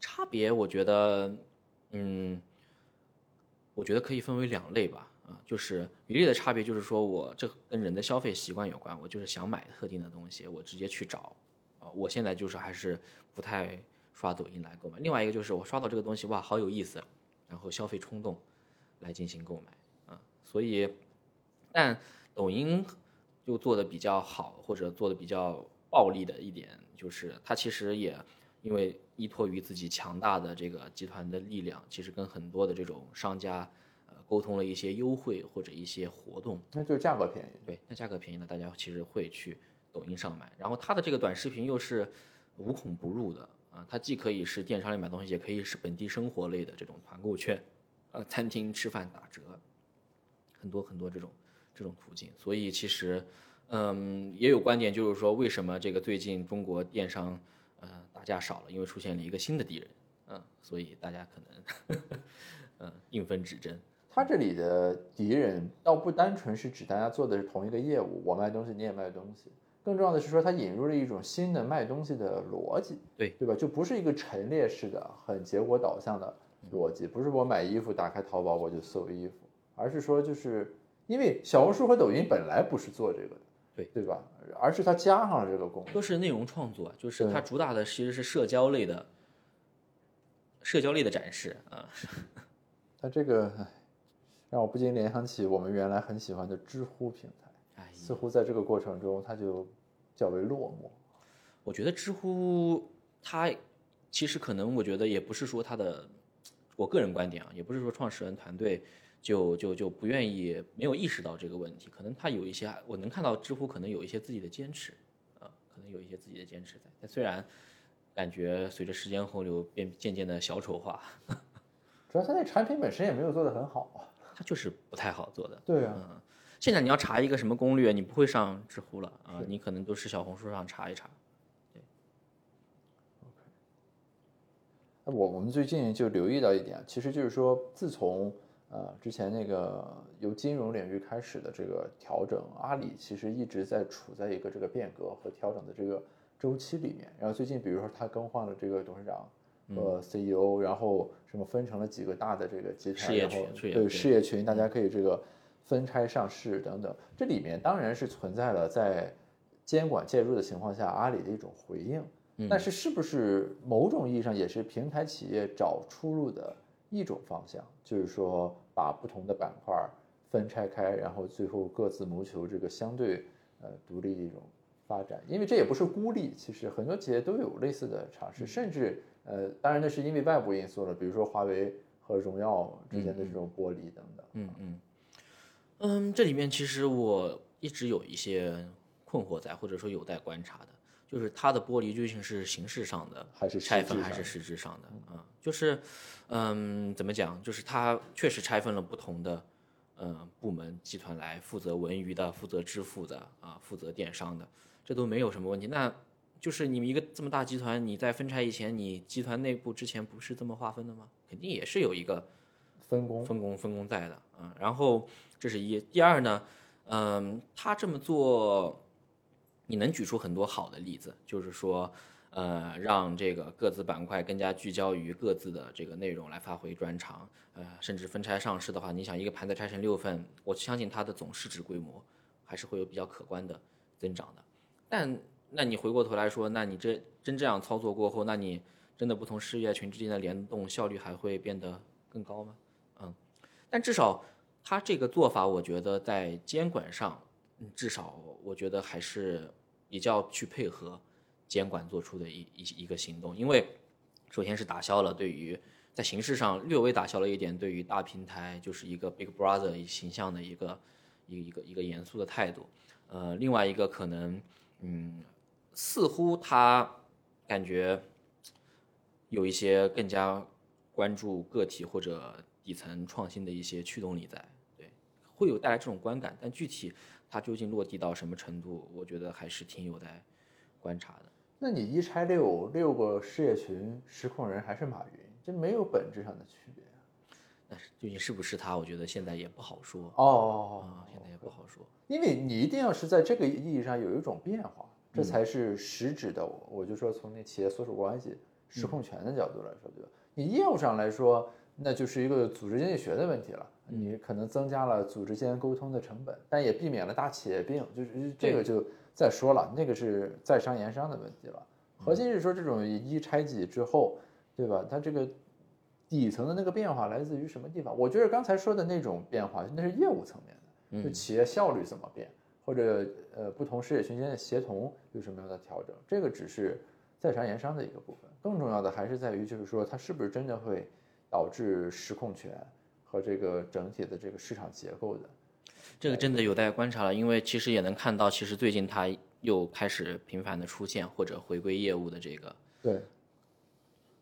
差别，我觉得，嗯，我觉得可以分为两类吧。啊，就是一类的差别，就是说我这跟人的消费习惯有关，我就是想买特定的东西，我直接去找。啊我现在就是还是不太刷抖音来购买。另外一个就是我刷到这个东西哇，好有意思，然后消费冲动来进行购买啊。所以，但抖音就做的比较好，或者做的比较暴力的一点，就是它其实也因为依托于自己强大的这个集团的力量，其实跟很多的这种商家呃沟通了一些优惠或者一些活动。那就是价格便宜。对，那价格便宜呢，大家其实会去。抖音上买，然后它的这个短视频又是无孔不入的啊，它既可以是电商里买东西，也可以是本地生活类的这种团购券，呃，餐厅吃饭打折，很多很多这种这种途径。所以其实，嗯，也有观点就是说，为什么这个最近中国电商呃打架少了？因为出现了一个新的敌人，嗯，所以大家可能 嗯应分指针。他这里的敌人倒不单纯是指大家做的是同一个业务，我卖东西你也卖东西。更重要的是说，他引入了一种新的卖东西的逻辑，对对吧？就不是一个陈列式的、很结果导向的逻辑，不是我买衣服打开淘宝我就搜衣服，而是说，就是因为小红书和抖音本来不是做这个的，对对吧？而是它加上了这个功能，都是内容创作，就是它主打的其实是社交类的、社交类的展示啊。它这个让我不禁联想起我们原来很喜欢的知乎平台。似乎在这个过程中，它就较为落寞。我觉得知乎它其实可能，我觉得也不是说它的，我个人观点啊，也不是说创始人团队就就就不愿意，没有意识到这个问题。可能他有一些，我能看到知乎可能有一些自己的坚持，啊，可能有一些自己的坚持在。但虽然感觉随着时间洪流变渐渐的小丑化，主要他那产品本身也没有做得很好啊，它就是不太好做的。对啊。现在你要查一个什么攻略，你不会上知乎了啊，你可能都是小红书上查一查。对，OK。我我们最近就留意到一点，其实就是说，自从呃之前那个由金融领域开始的这个调整，阿里其实一直在处在一个这个变革和调整的这个周期里面。然后最近，比如说他更换了这个董事长和 CEO，然后什么分成了几个大的这个集团，然后对事业群，大家可以这个。分拆上市等等，这里面当然是存在了在监管介入的情况下，阿里的一种回应。但是是不是某种意义上也是平台企业找出路的一种方向？就是说把不同的板块分拆开，然后最后各自谋求这个相对呃独立的一种发展。因为这也不是孤立，其实很多企业都有类似的尝试，甚至呃，当然那是因为外部因素了，比如说华为和荣耀之间的这种剥离等等。嗯嗯嗯，这里面其实我一直有一些困惑在，或者说有待观察的。就是它的剥离究竟是形式上的还是拆分，还是实质上的啊？就是，嗯，怎么讲？就是它确实拆分了不同的，嗯，部门集团来负责文娱的，负责支付的，啊，负责电商的，这都没有什么问题。那就是你们一个这么大集团，你在分拆以前，你集团内部之前不是这么划分的吗？肯定也是有一个分工、分工、分工在的啊。然后这是一，第二呢，嗯，他这么做。你能举出很多好的例子，就是说，呃，让这个各自板块更加聚焦于各自的这个内容来发挥专长，呃，甚至分拆上市的话，你想一个盘子拆成六份，我相信它的总市值规模还是会有比较可观的增长的。但那你回过头来说，那你这真这样操作过后，那你真的不同事业群之间的联动效率还会变得更高吗？嗯，但至少他这个做法，我觉得在监管上，至少我觉得还是。比较去配合监管做出的一一一个行动，因为首先是打消了对于在形式上略微打消了一点对于大平台就是一个 Big Brother 形象的一个一个一个一个严肃的态度，呃，另外一个可能嗯，似乎他感觉有一些更加关注个体或者底层创新的一些驱动力在，对，会有带来这种观感，但具体。它究竟落地到什么程度？我觉得还是挺有待观察的。那你一拆六六个事业群，实控人还是马云，这没有本质上的区别但是究竟是不是他？我觉得现在也不好说。哦，现在也不好说，因为你一定要是在这个意义上有一种变化，这才是实质的。我就说从那企业所属关系、实控权的角度来说，对吧？你业务上来说。那就是一个组织经济学的问题了，你可能增加了组织间沟通的成本，但也避免了大企业病，就是这个就再说了，那个是在商言商的问题了。核心是说这种一拆解之后，对吧？它这个底层的那个变化来自于什么地方？我觉得刚才说的那种变化，那是业务层面的，就企业效率怎么变，或者呃不同事业群间的协同有什么样的调整，这个只是在商言商的一个部分。更重要的还是在于，就是说它是不是真的会。导致实控权和这个整体的这个市场结构的，这个真的有待观察了。因为其实也能看到，其实最近它又开始频繁的出现或者回归业务的这个对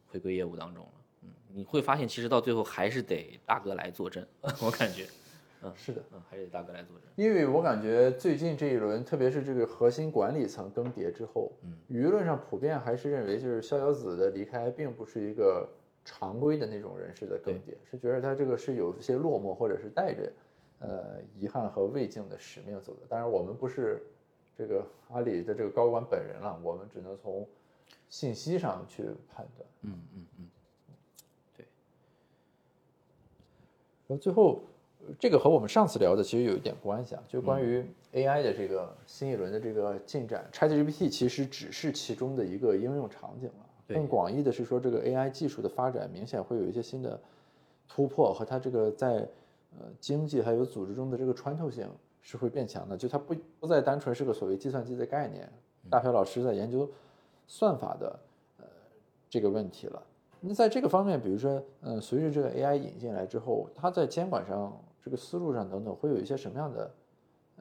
回归业务当中了。嗯，你会发现其实到最后还是得大哥来坐镇，我感觉，嗯，是的，嗯，还是得大哥来坐镇。因为我感觉最近这一轮，特别是这个核心管理层更迭之后，嗯，舆论上普遍还是认为，就是逍遥子的离开并不是一个。常规的那种人士的更迭，是觉得他这个是有一些落寞，或者是带着呃遗憾和未尽的使命走的。当然，我们不是这个阿里的这个高管本人了，我们只能从信息上去判断。嗯嗯嗯，对。然后最后，这个和我们上次聊的其实有一点关系啊，就关于 AI 的这个新一轮的这个进展，ChatGPT 其实只是其中的一个应用场景了。更广义的是说，这个 AI 技术的发展明显会有一些新的突破，和它这个在呃经济还有组织中的这个穿透性是会变强的。就它不不再单纯是个所谓计算机的概念，大朴老师在研究算法的呃这个问题了。那在这个方面，比如说，嗯，随着这个 AI 引进来之后，它在监管上、这个思路上等等，会有一些什么样的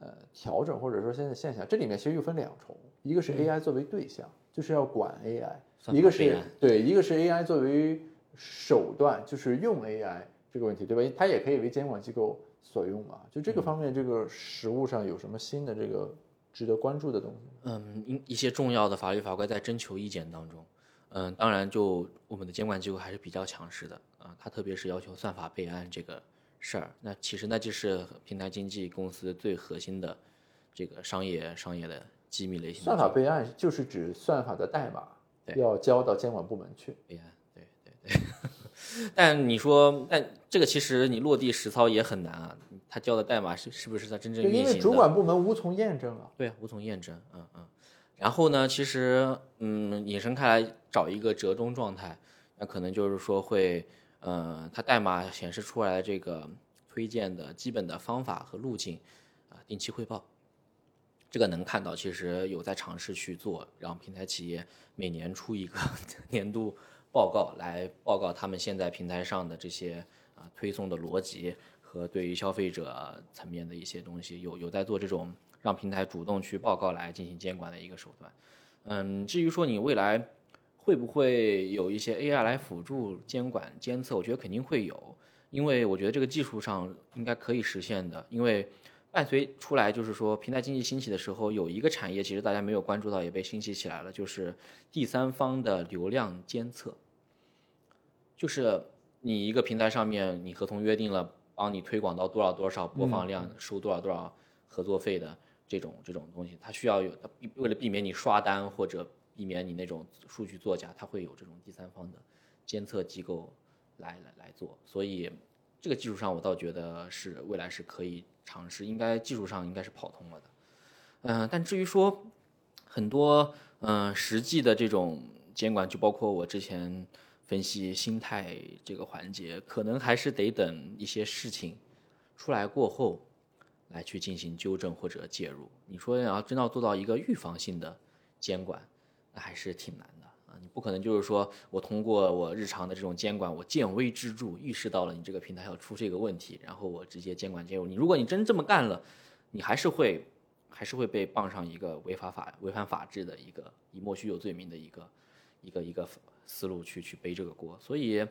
呃调整，或者说现在现象？这里面其实又分两重，一个是 AI 作为对象，就是要管 AI。一个是对，一个是 AI 作为手段，就是用 AI 这个问题，对吧？它也可以为监管机构所用嘛。就这个方面，这个实务上有什么新的这个值得关注的东西？嗯，一一些重要的法律法规在征求意见当中，嗯，当然就我们的监管机构还是比较强势的啊。它特别是要求算法备案这个事儿，那其实那就是平台经纪公司最核心的这个商业商业的机密类型。算法备案就是指算法的代码。要交到监管部门去。对呀，对对对。但你说，但这个其实你落地实操也很难啊。他交的代码是是不是在真正运行？因为主管部门无从验证啊。对啊，无从验证。嗯嗯。然后呢，其实嗯，引申开来找一个折中状态，那可能就是说会，呃，它代码显示出来的这个推荐的基本的方法和路径，啊，定期汇报。这个能看到，其实有在尝试去做，让平台企业每年出一个 年度报告来报告他们现在平台上的这些啊推送的逻辑和对于消费者层面的一些东西，有有在做这种让平台主动去报告来进行监管的一个手段。嗯，至于说你未来会不会有一些 AI 来辅助监管监测，我觉得肯定会有，因为我觉得这个技术上应该可以实现的，因为。伴随出来就是说，平台经济兴起的时候，有一个产业其实大家没有关注到，也被兴起起来了，就是第三方的流量监测。就是你一个平台上面，你合同约定了，帮你推广到多少多少播放量，收多少多少合作费的这种这种东西，它需要有，为了避免你刷单或者避免你那种数据作假，它会有这种第三方的监测机构来来来做。所以这个技术上，我倒觉得是未来是可以。尝试应该技术上应该是跑通了的，嗯，但至于说很多嗯实际的这种监管，就包括我之前分析心态这个环节，可能还是得等一些事情出来过后来去进行纠正或者介入。你说要真要做到一个预防性的监管，那还是挺难。啊你不可能就是说我通过我日常的这种监管，我见微知著，意识到了你这个平台要出这个问题，然后我直接监管介入。你如果你真这么干了，你还是会还是会被傍上一个违法法违反法治的一个以莫须有罪名的一个一个一个思路去去背这个锅。所以，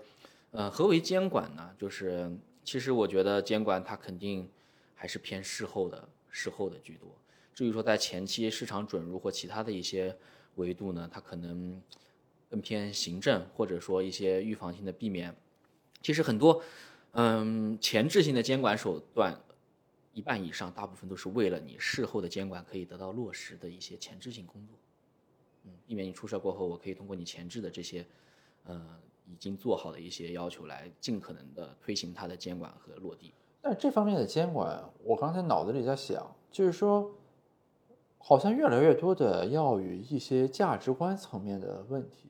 呃，何为监管呢？就是其实我觉得监管它肯定还是偏事后的事后的居多。至于说在前期市场准入或其他的一些维度呢，它可能。更偏行政，或者说一些预防性的避免。其实很多，嗯，前置性的监管手段，一半以上，大部分都是为了你事后的监管可以得到落实的一些前置性工作。嗯，避免你出事过后，我可以通过你前置的这些，呃，已经做好的一些要求来尽可能的推行它的监管和落地。但这方面的监管，我刚才脑子里在想，就是说。好像越来越多的要与一些价值观层面的问题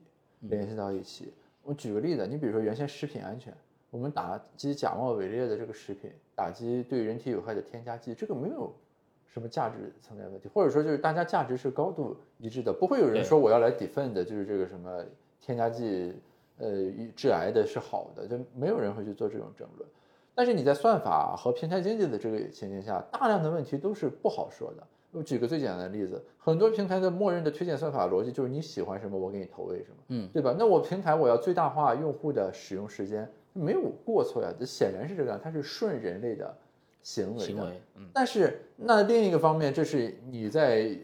联系到一起。我举个例子，你比如说原先食品安全，我们打击假冒伪劣的这个食品，打击对人体有害的添加剂，这个没有什么价值层面问题，或者说就是大家价值是高度一致的，不会有人说我要来 defend 就是这个什么添加剂，呃，致癌的是好的，就没有人会去做这种争论。但是你在算法和平台经济的这个情境下，大量的问题都是不好说的。我举个最简单的例子，很多平台的默认的推荐算法逻辑就是你喜欢什么，我给你投喂什么，嗯，对吧？那我平台我要最大化用户的使用时间，没有过错呀，这显然是这个样，它是顺人类的行为。行为，嗯。但是那另一个方面，这是你在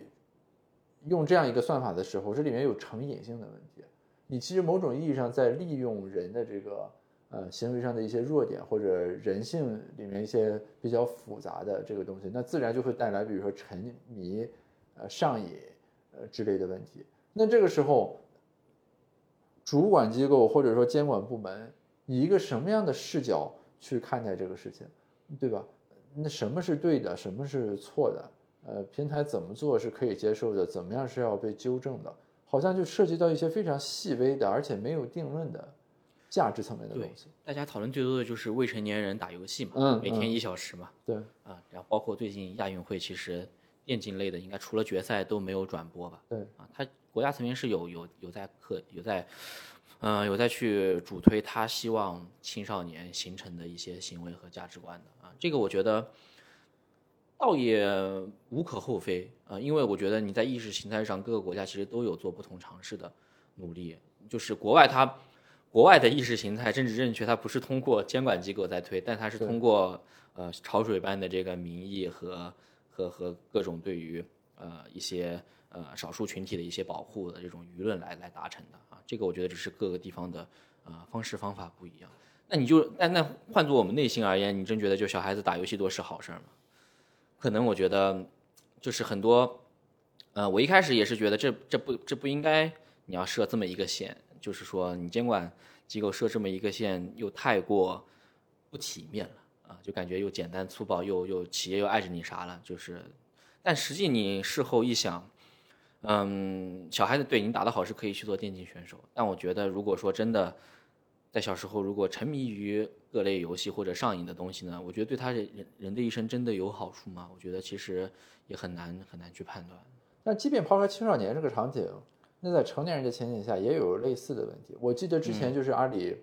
用这样一个算法的时候，这里面有成瘾性的问题，你其实某种意义上在利用人的这个。呃，行为上的一些弱点或者人性里面一些比较复杂的这个东西，那自然就会带来，比如说沉迷、呃上瘾、呃之类的问题。那这个时候，主管机构或者说监管部门以一个什么样的视角去看待这个事情，对吧？那什么是对的，什么是错的？呃，平台怎么做是可以接受的，怎么样是要被纠正的？好像就涉及到一些非常细微的，而且没有定论的。价值层面的东西，大家讨论最多的就是未成年人打游戏嘛，嗯，每天一小时嘛，对，啊，然后包括最近亚运会，其实电竞类的应该除了决赛都没有转播吧，对，啊，他国家层面是有有有在课有在，嗯，有在去主推他希望青少年形成的一些行为和价值观的。啊，这个我觉得倒也无可厚非。啊，因为我觉得你在意识形态上各个国家其实都有做不同尝试的努力，就是国外它。国外的意识形态政治正确，它不是通过监管机构在推，但它是通过呃潮水般的这个民意和和和各种对于呃一些呃少数群体的一些保护的这种舆论来来达成的啊。这个我觉得只是各个地方的呃方式方法不一样。那你就那那换做我们内心而言，你真觉得就小孩子打游戏多是好事吗？可能我觉得就是很多呃我一开始也是觉得这这不这不应该你要设这么一个线。就是说，你监管机构设这么一个线，又太过不体面了啊，就感觉又简单粗暴，又又企业又碍着你啥了。就是，但实际你事后一想，嗯，小孩子对你打得好是可以去做电竞选手，但我觉得如果说真的在小时候如果沉迷于各类游戏或者上瘾的东西呢，我觉得对他人人的一生真的有好处吗？我觉得其实也很难很难去判断。但即便抛开青少年这个场景，那在成年人的前景下也有类似的问题。我记得之前就是阿里，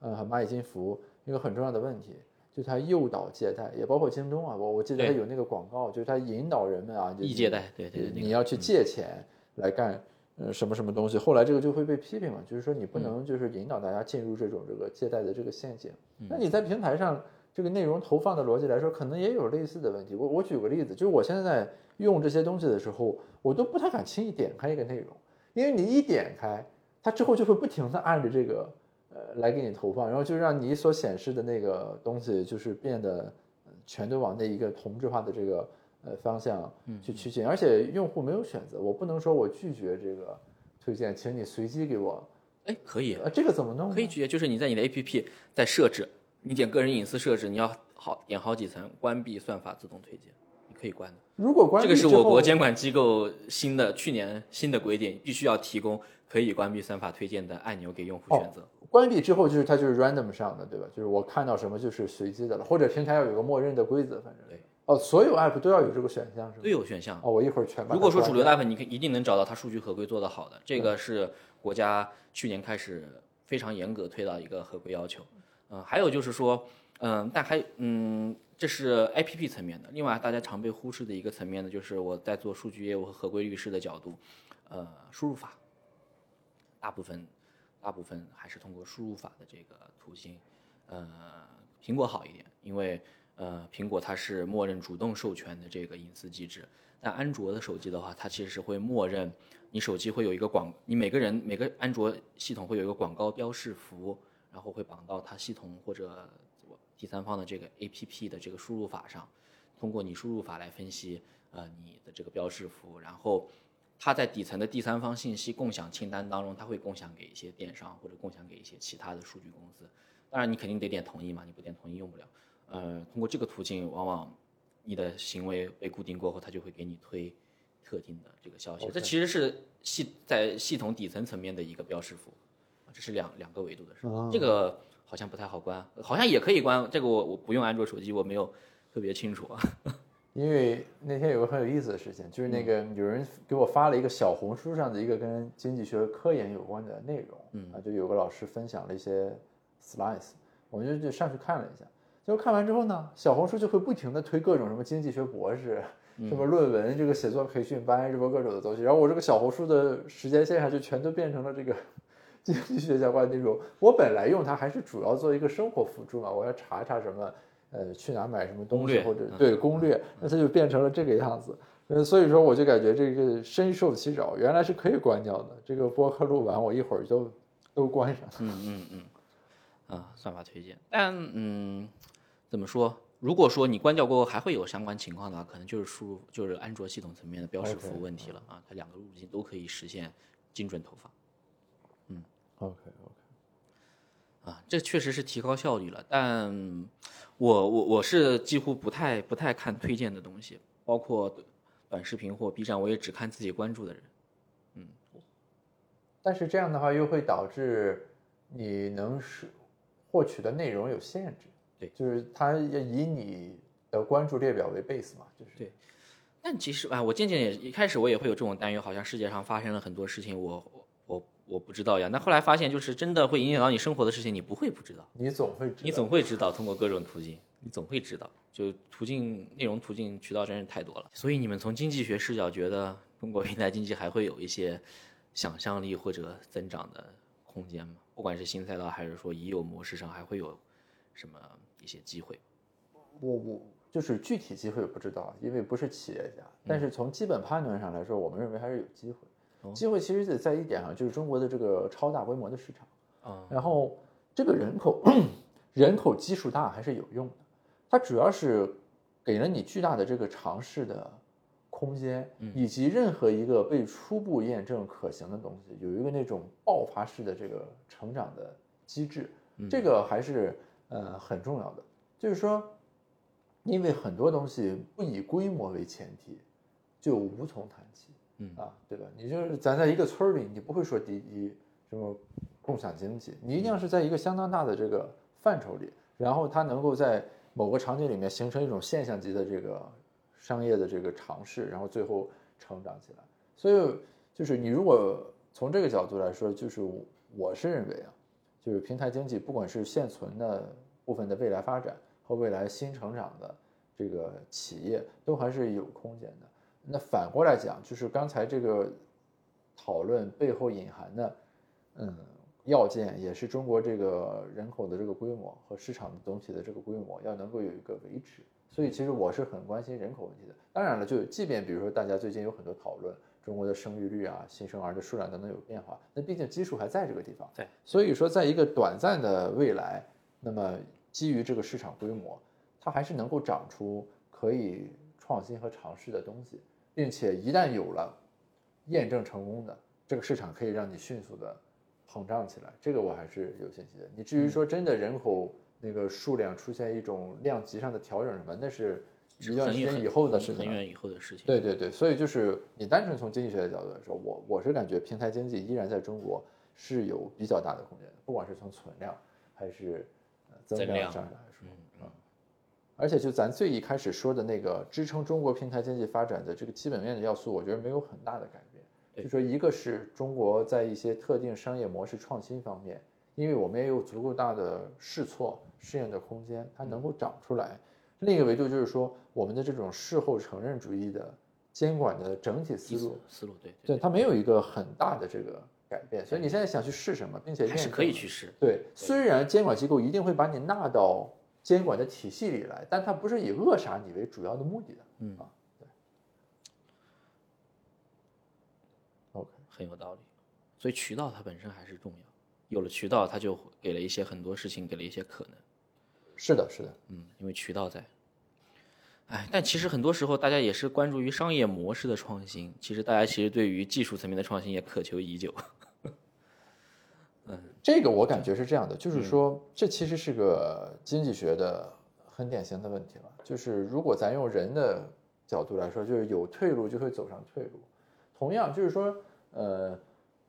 呃，蚂蚁金服一个很重要的问题，就它诱导借贷，也包括京东啊，我我记得它有那个广告，就是它引导人们啊，就易借贷，对对你要去借钱来干呃什么什么东西，后来这个就会被批评嘛，就是说你不能就是引导大家进入这种这个借贷的这个陷阱。那你在平台上这个内容投放的逻辑来说，可能也有类似的问题。我我举个例子，就是我现在在用这些东西的时候，我都不太敢轻易点开一个内容，因为你一点开，它之后就会不停的按着这个呃来给你投放，然后就让你所显示的那个东西就是变得呃全都往那一个同质化的这个呃方向去趋近，而且用户没有选择，我不能说我拒绝这个推荐，请你随机给我，哎可以呃，这个怎么弄？可以拒绝就是你在你的 APP 在设置，你点个人隐私设置，你要好点好几层，关闭算法自动推荐，你可以关的。如果关闭这个是我国监管机构新的去年新的规定，必须要提供可以关闭算法推荐的按钮给用户选择。关闭之后，就是它就是 random 上的，对吧？就是我看到什么就是随机的了，或者平台要有个默认的规则，反正对。哦，所有 app 都要有这个选项是吗？都有选项。哦，我一会儿全把如果说主流 app，你可以一定能找到它数据合规做得好的，这个是国家去年开始非常严格推到一个合规要求。嗯、还有就是说，嗯、但还嗯，这是 APP 层面的。另外，大家常被忽视的一个层面呢，就是我在做数据业务和合规律师的角度，呃，输入法，大部分大部分还是通过输入法的这个途径。呃，苹果好一点，因为呃，苹果它是默认主动授权的这个隐私机制，但安卓的手机的话，它其实是会默认你手机会有一个广，你每个人每个安卓系统会有一个广告标识符，然后会绑到它系统或者第三方的这个 APP 的这个输入法上，通过你输入法来分析呃你的这个标识符，然后它在底层的第三方信息共享清单当中，它会共享给一些电商或者共享给一些其他的数据公司。当然，你肯定得点同意嘛，你不点同意用不了。呃，通过这个途径，往往你的行为被固定过后，它就会给你推特定的这个消息。这其实是系在系统底层层面的一个标识符，这是两两个维度的事。这个好像不太好关，好像也可以关。这个我我不用安卓手机，我没有特别清楚啊。因为那天有个很有意思的事情，就是那个有人给我发了一个小红书上的一个跟经济学科研有关的内容，嗯啊，就有个老师分享了一些 slides，我就就上去看了一下，结果看完之后呢，小红书就会不停的推各种什么经济学博士、什么论文、这个写作培训班，什么各种的东西，然后我这个小红书的时间线上就全都变成了这个 经济学相关那种。我本来用它还是主要做一个生活辅助嘛，我要查一查什么。呃，去哪买什么东西，或者对攻略，那它就变成了这个样子。嗯，所以说我就感觉这个深受其扰，原来是可以关掉的。这个播客录完，我一会儿就都关上。嗯 嗯嗯，啊，算法推荐，但嗯，怎么说？如果说你关掉过后还会有相关情况的话，可能就是输入就是安卓系统层面的标识符问题了啊，它两个路径都可以实现精准投放。OK OK，啊，这确实是提高效率了，但我我我是几乎不太不太看推荐的东西，包括短视频或 B 站，我也只看自己关注的人。嗯。但是这样的话又会导致你能是获取的内容有限制。对，就是它以你的关注列表为 base 嘛，就是。对。但其实啊，我渐渐也一开始我也会有这种担忧，好像世界上发生了很多事情，我我不知道呀。那后来发现，就是真的会影响到你生活的事情，你不会不知道，你总会知道你总会知道，通过各种途径，你总会知道。就途径、内容途径、渠道真是太多了。所以你们从经济学视角觉得中国平台经济还会有一些想象力或者增长的空间吗？不管是新赛道还是说已有模式上，还会有什么一些机会？我我就是具体机会不知道，因为不是企业家。但是从基本判断上来说，我们认为还是有机会。机会其实得在一点上，就是中国的这个超大规模的市场。啊，然后这个人口 人口基数大还是有用的，它主要是给了你巨大的这个尝试的空间，以及任何一个被初步验证可行的东西，有一个那种爆发式的这个成长的机制，这个还是呃很重要的。就是说，因为很多东西不以规模为前提，就无从谈起。嗯啊，对吧？你就是咱在一个村儿里，你不会说第一什么共享经济，你一定要是在一个相当大的这个范畴里，然后它能够在某个场景里面形成一种现象级的这个商业的这个尝试，然后最后成长起来。所以就是你如果从这个角度来说，就是我是认为啊，就是平台经济不管是现存的部分的未来发展和未来新成长的这个企业，都还是有空间的。那反过来讲，就是刚才这个讨论背后隐含的，嗯，要件也是中国这个人口的这个规模和市场的总体的这个规模要能够有一个维持。所以其实我是很关心人口问题的。当然了，就即便比如说大家最近有很多讨论中国的生育率啊、新生儿的数量等等有变化，那毕竟基数还在这个地方。对，所以说在一个短暂的未来，那么基于这个市场规模，它还是能够长出可以创新和尝试的东西。并且一旦有了验证成功的这个市场，可以让你迅速的膨胀起来，这个我还是有信心的。你至于说真的人口那个数量出现一种量级上的调整什么，那是一段时间以后的事情，很远以后的事情。对对对，所以就是你单纯从经济学的角度来说，我我是感觉平台经济依然在中国是有比较大的空间的，不管是从存量还是增量上来说。而且就咱最一开始说的那个支撑中国平台经济发展的这个基本面的要素，我觉得没有很大的改变。就说一个是中国在一些特定商业模式创新方面，因为我们也有足够大的试错试验的空间，它能够长出来。另一个维度就是说，我们的这种事后承认主义的监管的整体思路，思路对对，它没有一个很大的这个改变。所以你现在想去试什么，并且还是可以去试。对，虽然监管机构一定会把你纳到。监管的体系里来，但它不是以扼杀你为主要的目的的。嗯啊，对，OK，很有道理。所以渠道它本身还是重要，有了渠道，它就给了一些很多事情，给了一些可能。是的，是的，嗯，因为渠道在。哎，但其实很多时候大家也是关注于商业模式的创新，其实大家其实对于技术层面的创新也渴求已久。嗯，这个我感觉是这样的，就是说，这其实是个经济学的很典型的问题了。就是如果咱用人的角度来说，就是有退路就会走上退路。同样，就是说，呃，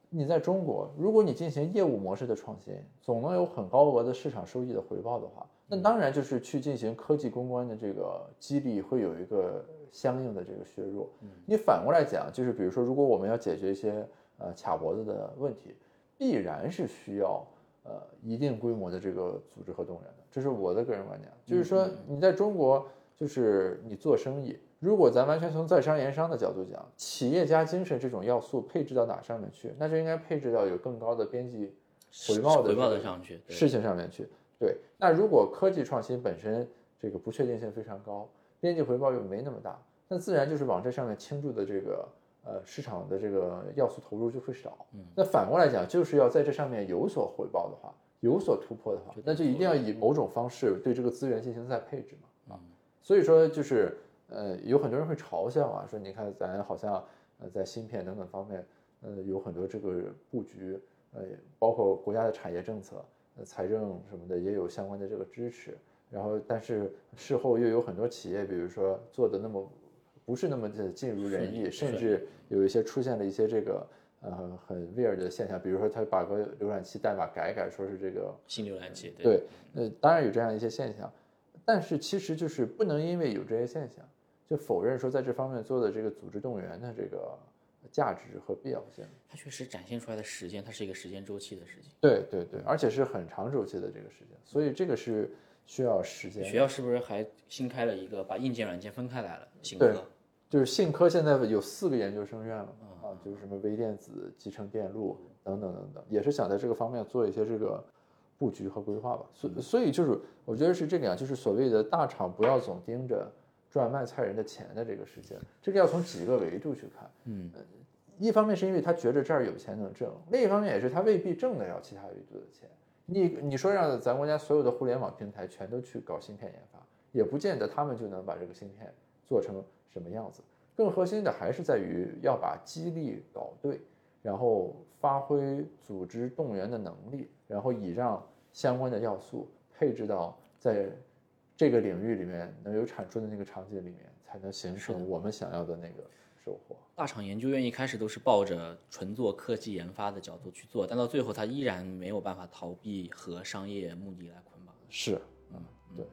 你在中国，如果你进行业务模式的创新，总能有很高额的市场收益的回报的话，那当然就是去进行科技攻关的这个激励会有一个相应的这个削弱。你反过来讲，就是比如说，如果我们要解决一些呃卡脖子的问题。必然是需要呃一定规模的这个组织和动员的，这是我的个人观点。就是说你在中国，就是你做生意，如果咱完全从在商言商的角度讲，企业家精神这种要素配置到哪上面去，那就应该配置到有更高的边际回报的回报的上去事情上面去。对，那如果科技创新本身这个不确定性非常高，边际回报又没那么大，那自然就是往这上面倾注的这个。呃，市场的这个要素投入就会少。嗯，那反过来讲，就是要在这上面有所回报的话，有所突破的话，那就一定要以某种方式对这个资源进行再配置嘛。啊，所以说就是呃，有很多人会嘲笑啊，说你看咱好像呃在芯片等等方面，呃有很多这个布局，呃包括国家的产业政策、呃财政什么的也有相关的这个支持，然后但是事后又有很多企业，比如说做的那么。不是那么的尽如人意，甚至有一些出现了一些这个呃很 weird 的现象，比如说他把个浏览器代码改改，说是这个新浏览器。对，呃，当然有这样一些现象，但是其实就是不能因为有这些现象，就否认说在这方面做的这个组织动员的这个价值和必要性。它确实展现出来的时间，它是一个时间周期的事情。对对对，而且是很长周期的这个时间，所以这个是需要时间。学校是不是还新开了一个把硬件软件分开来了？新科。就是信科现在有四个研究生院了啊，就是什么微电子、集成电路等等等等，也是想在这个方面做一些这个布局和规划吧。所所以就是我觉得是这个样，就是所谓的大厂不要总盯着赚卖菜人的钱的这个事情，这个要从几个维度去看。嗯，一方面是因为他觉得这儿有钱能挣，另一方面也是他未必挣得了其他维度的钱。你你说让咱国家所有的互联网平台全都去搞芯片研发，也不见得他们就能把这个芯片做成。什么样子？更核心的还是在于要把激励搞对，然后发挥组织动员的能力，然后以让相关的要素配置到在这个领域里面能有产出的那个场景里面，才能形成我们想要的那个收获。大厂研究院一开始都是抱着纯做科技研发的角度去做，但到最后它依然没有办法逃避和商业目的来捆绑。是，嗯，对。